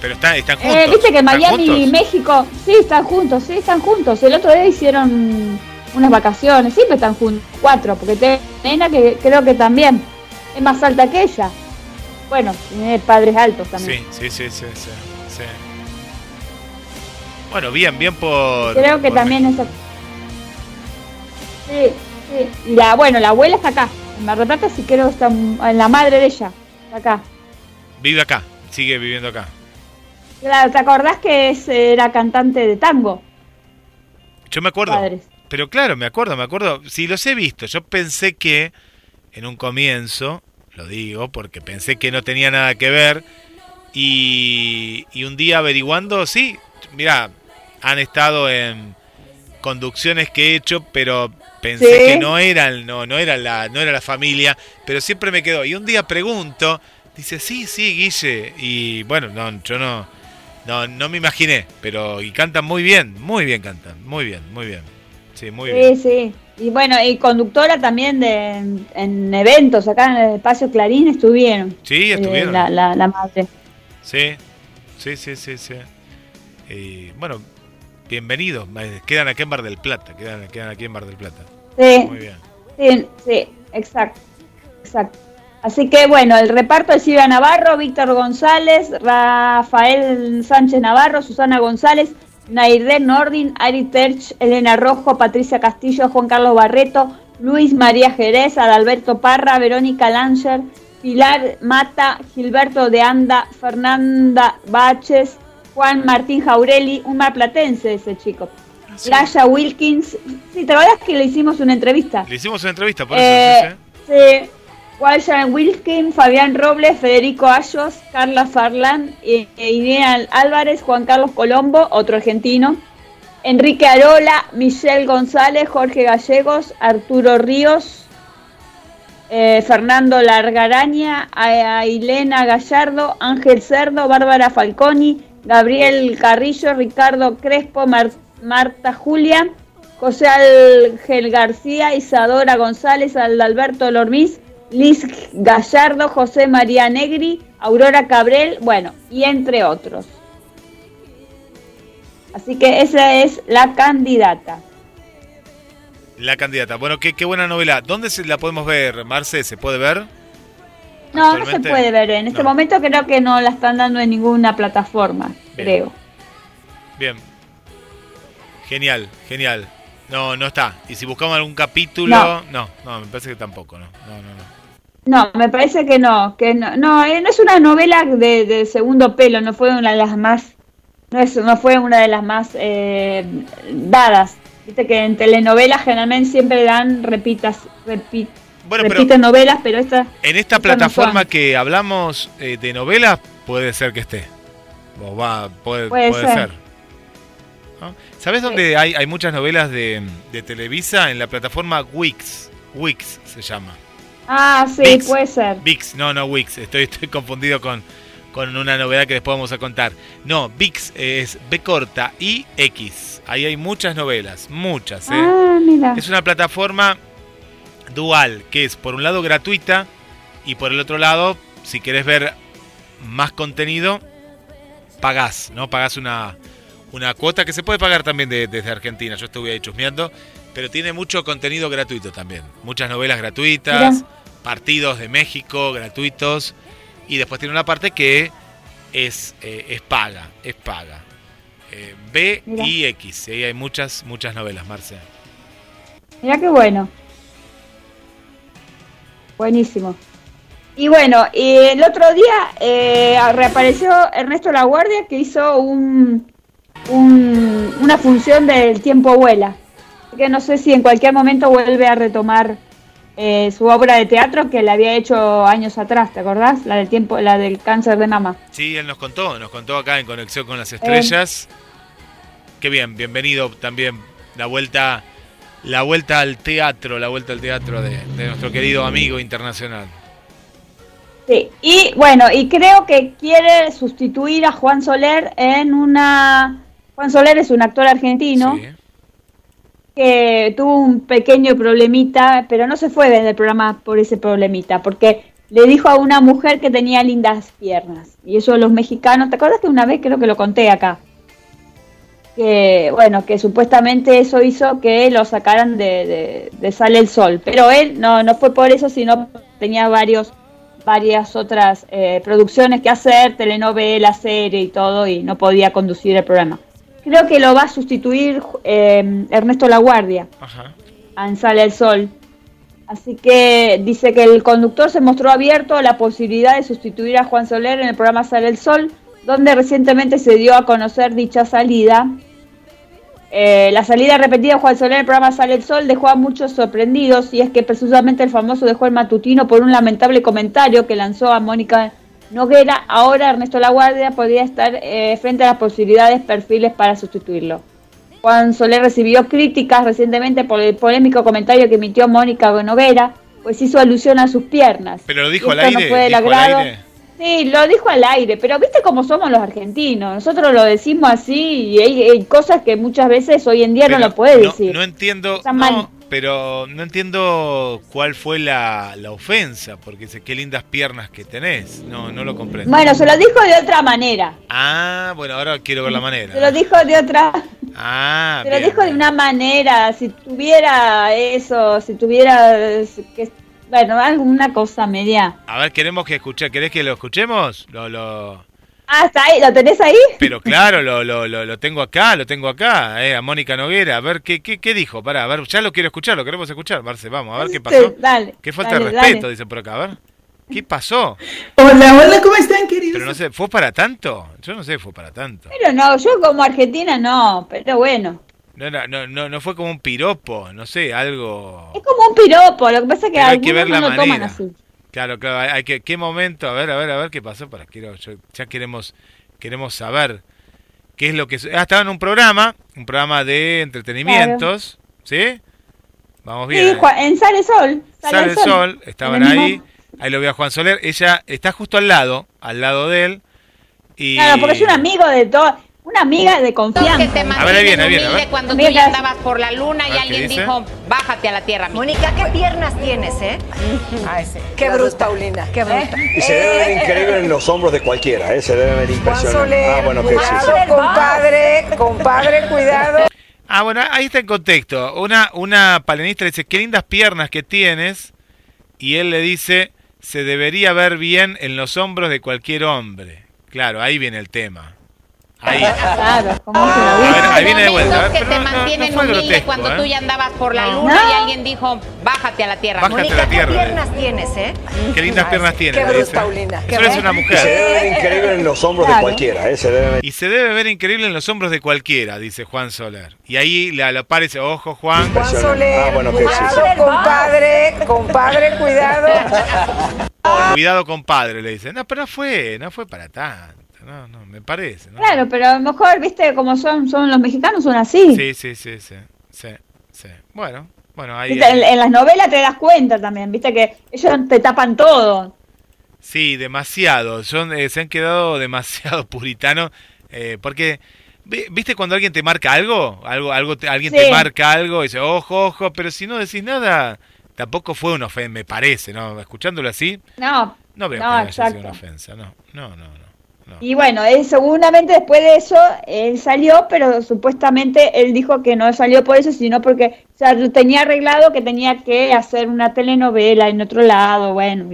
D: Pero están, están juntos.
E: Eh, Viste que
D: ¿Están
E: Miami y
D: juntos?
E: México, sí, están juntos, sí, están juntos. El otro día hicieron unas vacaciones, siempre están juntos, cuatro, porque tengo nena que creo que también es más alta que ella. Bueno, tiene padres altos también.
D: Sí, sí, sí, sí, sí, sí. Bueno, bien, bien por.
E: creo que
D: por
E: también es... Sí, sí. La, bueno, la abuela está acá. En Mar del Plata sí creo que está en la madre de ella. Está acá.
D: Vive acá, sigue viviendo acá.
E: Claro, ¿te acordás que es- era cantante de tango?
D: Yo me acuerdo.
E: Padres.
D: Pero claro, me acuerdo, me acuerdo. Sí, los he visto. Yo pensé que en un comienzo, lo digo porque pensé que no tenía nada que ver. Y, y un día averiguando, sí, mira, han estado en conducciones que he hecho, pero pensé
E: Sí.
D: que no eran, no, no era la, no era la familia, pero siempre me quedó. Y un día pregunto, dice, sí, sí, Guille. Y bueno, no, yo no, no, no me imaginé, pero y cantan muy bien, muy bien cantan, muy bien, muy bien. Sí, muy
E: Sí,
D: bien.
E: sí. Y bueno, y conductora también de en, en eventos, acá en el espacio Clarín estuvieron.
D: Sí,
E: eh,
D: estuvieron.
E: la, la, la madre.
D: Sí, sí, sí, sí, sí. Y bueno, bienvenidos. eh, Quedan aquí en Bar del Plata, quedan, quedan aquí en Bar del Plata.
E: Sí,
D: Muy bien.
E: sí, sí, exacto. Exacto. Así que bueno, el reparto es Silvia Navarro, Víctor González, Rafael Sánchez Navarro, Susana González, Nairde Nordin, Ari Terch, Elena Rojo, Patricia Castillo, Juan Carlos Barreto, Luis María Jerez, Adalberto Parra, Verónica Langer, Pilar Mata, Gilberto de Anda, Fernanda Baches, Juan Martín Jaureli, un marplatense ese chico.
D: Sí.
E: Laya Wilkins, sí, ¿te acuerdas que le hicimos una entrevista?
D: Le hicimos una entrevista, por
E: Eh,
D: eso. sí, sí.
E: Sí, Walsham Wilkin, Fabián Robles, Federico Ayos, Carla Farlán, eh, Irene Álvarez, Juan Carlos Colombo, otro argentino, Enrique Arola, Michelle González, Jorge Gallegos, Arturo Ríos, eh, Fernando Largaraña, Ailena Gallardo, Ángel Cerdo, Bárbara Falconi, Gabriel Carrillo, Ricardo Crespo, Mar- Marta Julia, José Ángel García, Isadora González, Alberto Lormiz, Liz Gallardo, José María Negri, Aurora Cabrel, bueno, y entre otros. Así que esa es la candidata.
D: La candidata. Bueno, qué, qué buena novela. ¿Dónde se la podemos ver, Marce? ¿Se puede ver?
E: No, no se puede ver. En este
D: no.
E: momento creo que no la están dando en ninguna plataforma,
D: Bien.
E: creo.
D: Bien. Genial, genial. No, no está. Y si buscamos algún capítulo,
E: No.
D: no, no, me parece que tampoco, no. No, no, no.
E: No, me parece que no, que no, no, eh, no es una novela de, de segundo pelo, no fue una de las más, no, es, no fue una de las más eh, dadas. Viste que en telenovelas generalmente siempre dan repitas, repi-
D: Bueno, pero
E: novelas, pero esta,
D: en esta plataforma que hablamos eh, de novelas, puede ser que esté. O va, puede,
E: Puede
D: puede
E: ser.
D: ser. ¿No? ¿Sabes dónde hay, hay muchas novelas de, de Televisa? En la plataforma Wix. Wix se llama.
E: ah, sí,
D: Vix.
E: puede ser.
D: VIX, no, no Wix, estoy, estoy confundido con, con una novedad que después vamos a contar. No, VIX es B corta I X. Ahí hay muchas novelas, muchas. ¿eh?
E: Ah, mira.
D: Es una plataforma dual, que es por un lado gratuita y por el otro lado, si querés ver más contenido, pagás, ¿no? Pagás una, una cuota que se puede pagar también de- desde Argentina. Yo estuve ahí chusmeando, pero tiene mucho contenido gratuito también. Muchas novelas gratuitas, partidos de México gratuitos y después tiene una parte que es, eh, es paga, es paga. Eh, B y X, ahí hay muchas, muchas novelas, Marce.
E: Mira qué bueno. Buenísimo. Y bueno, y el otro día eh, reapareció Ernesto La Guardia que hizo un, un- una función del tiempo vuela. Que no sé si en cualquier momento vuelve a retomar eh, su obra de teatro que la había hecho años atrás, ¿te acordás? La del tiempo, la del cáncer de mama.
D: Sí, él nos contó, nos contó acá en Conexión con las Estrellas. Qué bien, bienvenido también la vuelta, la vuelta al teatro, la vuelta al teatro de, de nuestro querido amigo internacional.
E: Sí, y bueno, y creo que quiere sustituir a Juan Soler en una... Juan Soler es un actor argentino
D: Sí.
E: que tuvo un pequeño problemita, pero no se fue desde el programa por ese problemita, porque le dijo a una mujer que tenía lindas piernas. Y eso los mexicanos, ¿te acuerdas que una vez creo que lo conté acá? Que, bueno, que supuestamente eso hizo que lo sacaran de, de, Sale el Sol. Pero él no, no fue por eso, sino tenía varios varias otras eh, producciones que hacer, telenovela, serie y todo, y no podía conducir el programa. Creo que lo va a sustituir eh, Ernesto Laguardia Ajá. en Sale el Sol. Así que dice que el conductor se mostró abierto a la posibilidad de sustituir a Juan Soler en el programa Sale el Sol, donde recientemente se dio a conocer dicha salida. Eh, la salida repetida de Juan Soler en el programa Sale el Sol dejó a muchos sorprendidos y es que precisamente el famoso dejó el matutino por un lamentable comentario que lanzó a Mónica Noguera. Ahora Ernesto Laguardia podría estar eh, frente a las posibilidades perfiles para sustituirlo. Juan Soler recibió críticas recientemente por el polémico comentario que emitió Mónica Noguera, pues hizo alusión a sus piernas.
D: Pero lo dijo al aire. No fue del agrado.
E: Sí, lo dijo al aire, pero viste cómo somos los argentinos. Nosotros lo decimos así y hay, cosas que muchas veces hoy en día no lo puede decir.
D: No entiendo. No, pero no entiendo cuál fue la, la, ofensa, porque dice, qué lindas piernas que tenés. No, no lo comprendo.
E: Bueno, se lo dijo de otra manera.
D: Ah, bueno, ahora quiero ver la manera.
E: Se lo dijo de otra... Ah, Se lo dijo de una manera, si tuviera eso, si tuviera... Que, bueno, alguna cosa media...
D: A ver, queremos que escuche, ¿querés que lo escuchemos? Lo, lo...
E: Ah, está ahí, ¿lo tenés ahí?
D: Pero claro, lo, lo, lo, tengo acá, lo tengo acá, eh, a Mónica Noguera. A ver, ¿qué, qué, qué dijo? Para, a ver, ya lo quiero escuchar, lo queremos escuchar, Marce, vamos, a ver qué pasó. dale, qué falta de respeto, dice por acá, a ver. ¿Qué pasó?
H: Hola, hola, ¿cómo están, queridos?
D: Pero no sé, ¿fue para tanto? Yo no sé, fue para tanto.
E: Pero no, yo como argentina no, pero bueno.
D: No, no, no, no fue como un piropo, no sé, algo...
E: Es como un piropo, lo que pasa es que hay que ver la no lo toman así.
D: Claro, claro, hay que, ¿qué momento? A ver, a ver, a ver qué pasó para quiero, ya queremos queremos saber qué es lo que... Ah, estaba en un programa, un programa de entretenimientos, ¿sí? Vamos bien.
E: Sí, en Sale Sol.
D: Sale, el Sol, estaban ahí, ahí lo vi a Juan Soler, ella está justo al lado, al lado de él. Y...
E: Claro, porque es un amigo de todo una amiga de confianza.
D: a ver, ahí viene, ahí viene,
I: Cuando tú ya andabas por la luna y alguien dijo, bájate a la tierra.
J: Mónica, ¿qué piernas tienes, eh?
I: Ay, sí. Qué bruta, Paulina, qué bruta.
K: Y se debe ver increíble en los hombros de cualquiera, ¿eh? Se debe ver impresionante.
I: Ah, bueno, que sí. compadre, compadre, cuidado.
D: Ah, bueno, ahí está en contexto. Una, una palenista le dice, qué lindas piernas que tienes. Y él le dice, se debería ver bien en los hombros de cualquier hombre. Claro, ahí viene el tema. Ahí. Claro, ¿cómo se lo
I: ver, ahí viene de vuelta. que te mantienen humilde cuando ¿eh? tú ya andabas por la luna y alguien dijo, bájate a la tierra.
D: Bájate a la tierra.
J: ¿Qué piernas tienes, eh?
D: Qué lindas piernas tienes.
I: Qué bruta, Paulina.
D: Eso es una mujer.
K: Y se debe ver increíble en los hombros de cualquiera, ¿eh? Se debe ver...
D: Y se debe ver increíble en los hombros de cualquiera, dice Juan Soler. Y ahí le aparece, ojo, Juan.
I: Juan Soler, ah, bueno, que sí. compadre, compadre, cuidado.
D: Cuidado, compadre, le dice. No, pero no fue, no fue para tanto no, no, me parece.
E: Claro, pero a lo mejor, viste, como son, son los mexicanos, son así.
D: Sí, sí, sí, sí, sí, sí. Bueno, bueno, ahí...
E: En, las novelas te das cuenta también, viste, que ellos te tapan todo.
D: Sí, demasiado. Son, eh, se han quedado demasiado puritanos, eh, porque... ¿Viste cuando alguien te marca algo? algo, algo alguien te marca algo y dice, ojo, ojo, pero si no decís nada, tampoco fue una ofensa, me parece, ¿no? Escuchándolo así,
E: no,
D: no veo que haya sido una ofensa, no, no, no. no.
E: Y bueno, él, seguramente después de eso él salió, pero supuestamente él dijo que no salió por eso, sino porque o sea, tenía arreglado que tenía que hacer una telenovela en otro lado, bueno,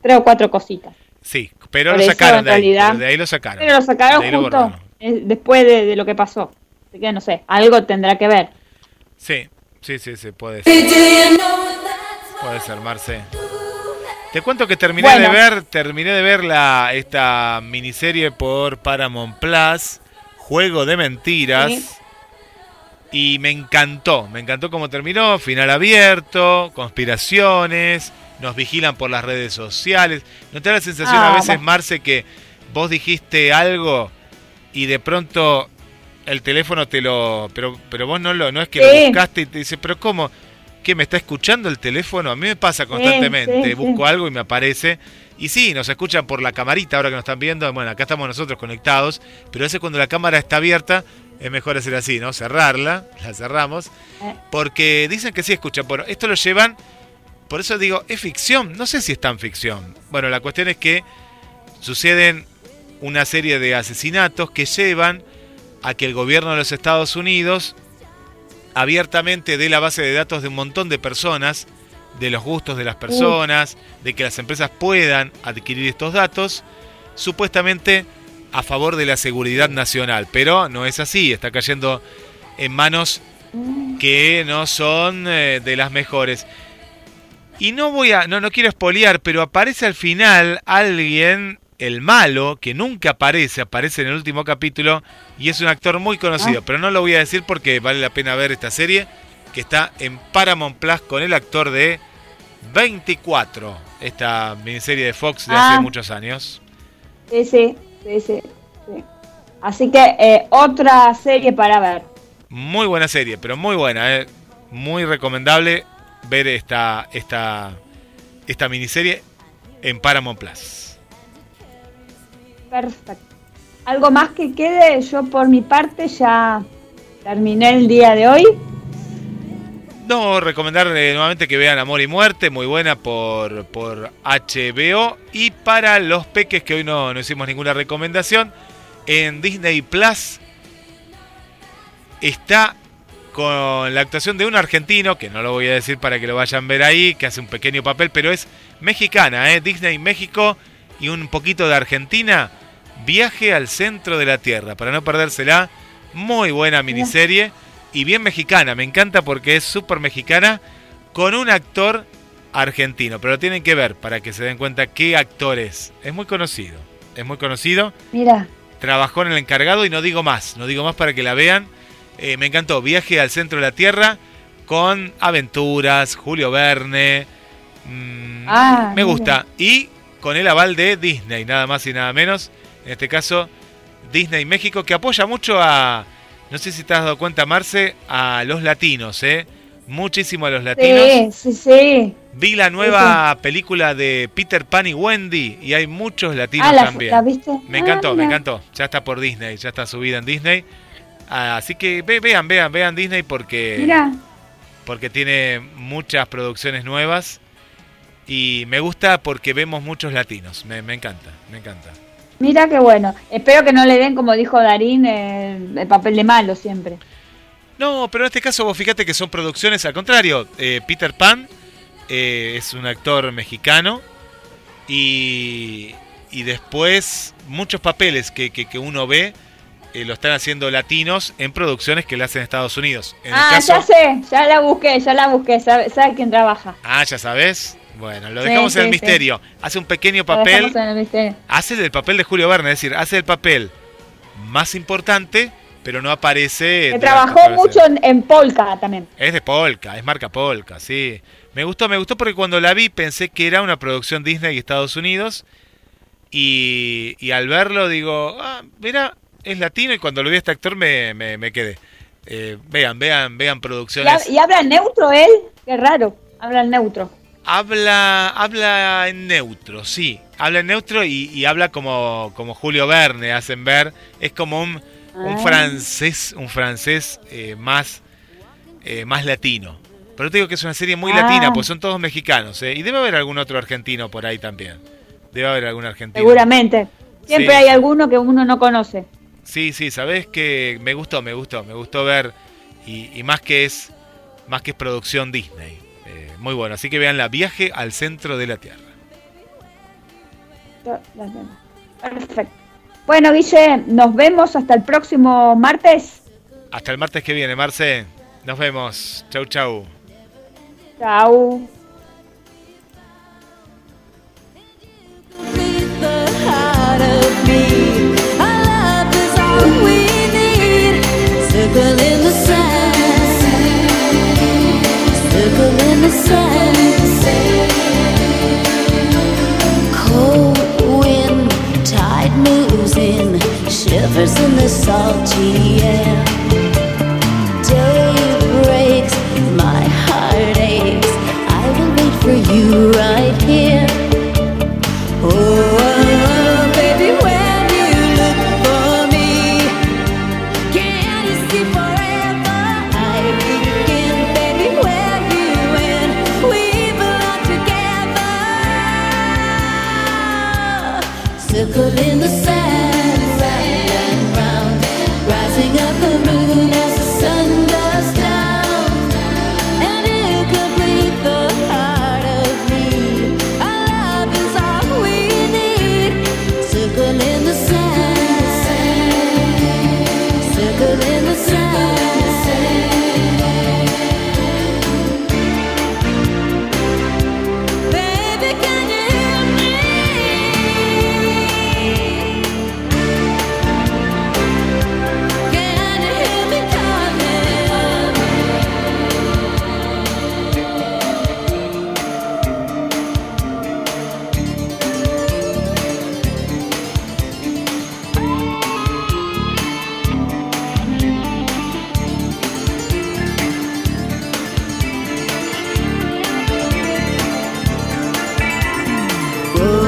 E: tres o cuatro cositas.
D: Sí, pero lo sacaron de ahí, de ahí lo sacaron.
E: Pero lo sacaron justo eh, después de, lo que pasó. Así que no sé, algo tendrá que ver.
D: Sí, sí, sí, sí, puede ser. Puede ser, Marce. Te cuento que terminé de ver, terminé de ver la, esta miniserie por Paramount Plus, Juego de Mentiras. Y me encantó, me encantó cómo terminó, final abierto, conspiraciones, nos vigilan por las redes sociales. ¿No te da la sensación a ah, veces, Marce, que vos dijiste algo y de pronto el teléfono te lo... Pero, pero vos no, lo, no es que lo buscaste y te dice, pero ¿cómo? ¿Qué me está escuchando el teléfono? A mí me pasa constantemente, busco algo y me aparece. Y sí, nos escuchan por la camarita ahora que nos están viendo. Bueno, acá estamos nosotros conectados, pero a veces cuando la cámara está abierta es mejor hacer así, ¿no? Cerrarla, la cerramos, porque dicen que sí escuchan. Bueno, esto lo llevan por eso digo, ¿es ficción? No sé si es tan ficción. Bueno, la cuestión es que suceden una serie de asesinatos que llevan a que el gobierno de los Estados Unidos abiertamente dé la base de datos de un montón de personas, de los gustos de las personas, de que las empresas puedan adquirir estos datos, supuestamente a favor de la seguridad nacional. Pero no es así, está cayendo en manos que no son eh, de las mejores. Y no voy a, no, no quiero espolear, pero aparece al final alguien, el malo, que nunca aparece, aparece en el último capítulo, y es un actor muy conocido, ah. pero no lo voy a decir porque vale la pena ver esta serie, que está en Paramount Plus con el actor de 24, esta miniserie de Fox de hace ah. muchos años.
E: Sí, sí, sí, sí. Así que eh, otra serie para ver.
D: Muy buena serie, pero muy buena, eh. muy recomendable ver esta, esta, esta miniserie en Paramount Plus.
E: Perfecto. ¿Algo más que quede? Yo por mi parte ya terminé el día de hoy.
D: No, recomendar nuevamente que vean Amor y Muerte, muy buena por, por HBO. Y para los peques, que hoy no, no hicimos ninguna recomendación, en Disney Plus está con la actuación de un argentino, que no lo voy a decir para que lo vayan a ver ahí, que hace un pequeño papel, pero es mexicana, ¿eh? Disney México y un poquito de Argentina. Viaje al centro de la Tierra, para no perdérsela. Muy buena miniserie y bien mexicana. Me encanta porque es súper mexicana con un actor argentino. Pero lo tienen que ver para que se den cuenta qué actor es. Es muy conocido. Es muy conocido.
E: Mira.
D: Trabajó en el encargado y no digo más. No digo más para que la vean eh, me encantó. Viaje al centro de la Tierra con aventuras, Julio Verne. Mm, ah, me gusta. Y con el aval de Disney, nada más y nada menos. En este caso, Disney México, que apoya mucho a. No sé si te has dado cuenta, Marce, a los latinos, ¿eh? Muchísimo a los latinos.
E: Sí, sí, sí.
D: Vi la nueva película de Peter Pan y Wendy y hay muchos latinos ah, también. Me encantó, ah, me encantó. Ya está por Disney, ya está subida en Disney. Así que vean, vean, vean Disney porque, porque tiene muchas producciones nuevas y me gusta porque vemos muchos latinos. Me, encanta, me encanta.
E: Mira qué bueno. Espero que no le den, como dijo Darín, el, papel de malo siempre.
D: No, pero en este caso vos fíjate que son producciones, al contrario, eh, Peter Pan eh, es un actor mexicano y, y después muchos papeles que, que, que uno ve eh, lo están haciendo latinos en producciones que le hacen en Estados Unidos.
E: ah, ya sé, ya la busqué, ya la busqué, sabe, quién trabaja.
D: Ah, ya sabes. Bueno, lo dejamos en el misterio. Hace un pequeño papel. hace el papel de Julio Verne, es decir, hace el papel más importante, pero no aparece.
E: Que trabajó mucho en, Polka también.
D: Es de Polka, es marca Polka, sí. Me gustó, me gustó porque cuando la vi pensé que era una producción Disney y Estados Unidos. Y, y al verlo digo, ah, mira, es latino y cuando lo vi a este actor me, me, quedé. Eh, vean, vean, vean producciones.
E: ¿Y, habla neutro él? Qué raro, habla en neutro.
D: Habla, habla en neutro, sí. Habla en neutro y, habla como, como Julio Verne, hacen ver. Es como un, un ah. francés, un francés eh, más, eh, más latino. Pero te digo que es una serie muy latina, ah. pues son todos mexicanos. Y debe haber algún otro argentino por ahí también. Debe haber algún argentino.
E: Seguramente. Siempre hay alguno que uno no conoce.
D: Sí, sí, sabes que me gustó, me gustó, me gustó ver y, más que es más que es producción Disney. Muy bueno, así que vean la viaje al centro de la Tierra.
E: Perfecto. Bueno, Guille, nos vemos hasta el próximo martes.
D: Hasta el martes que viene, Marce. Nos vemos. Chau, chau.
E: Chau. Circle shivers in the salty air. Day breaks, my heart aches. I will wait for you right here.
L: Whoa.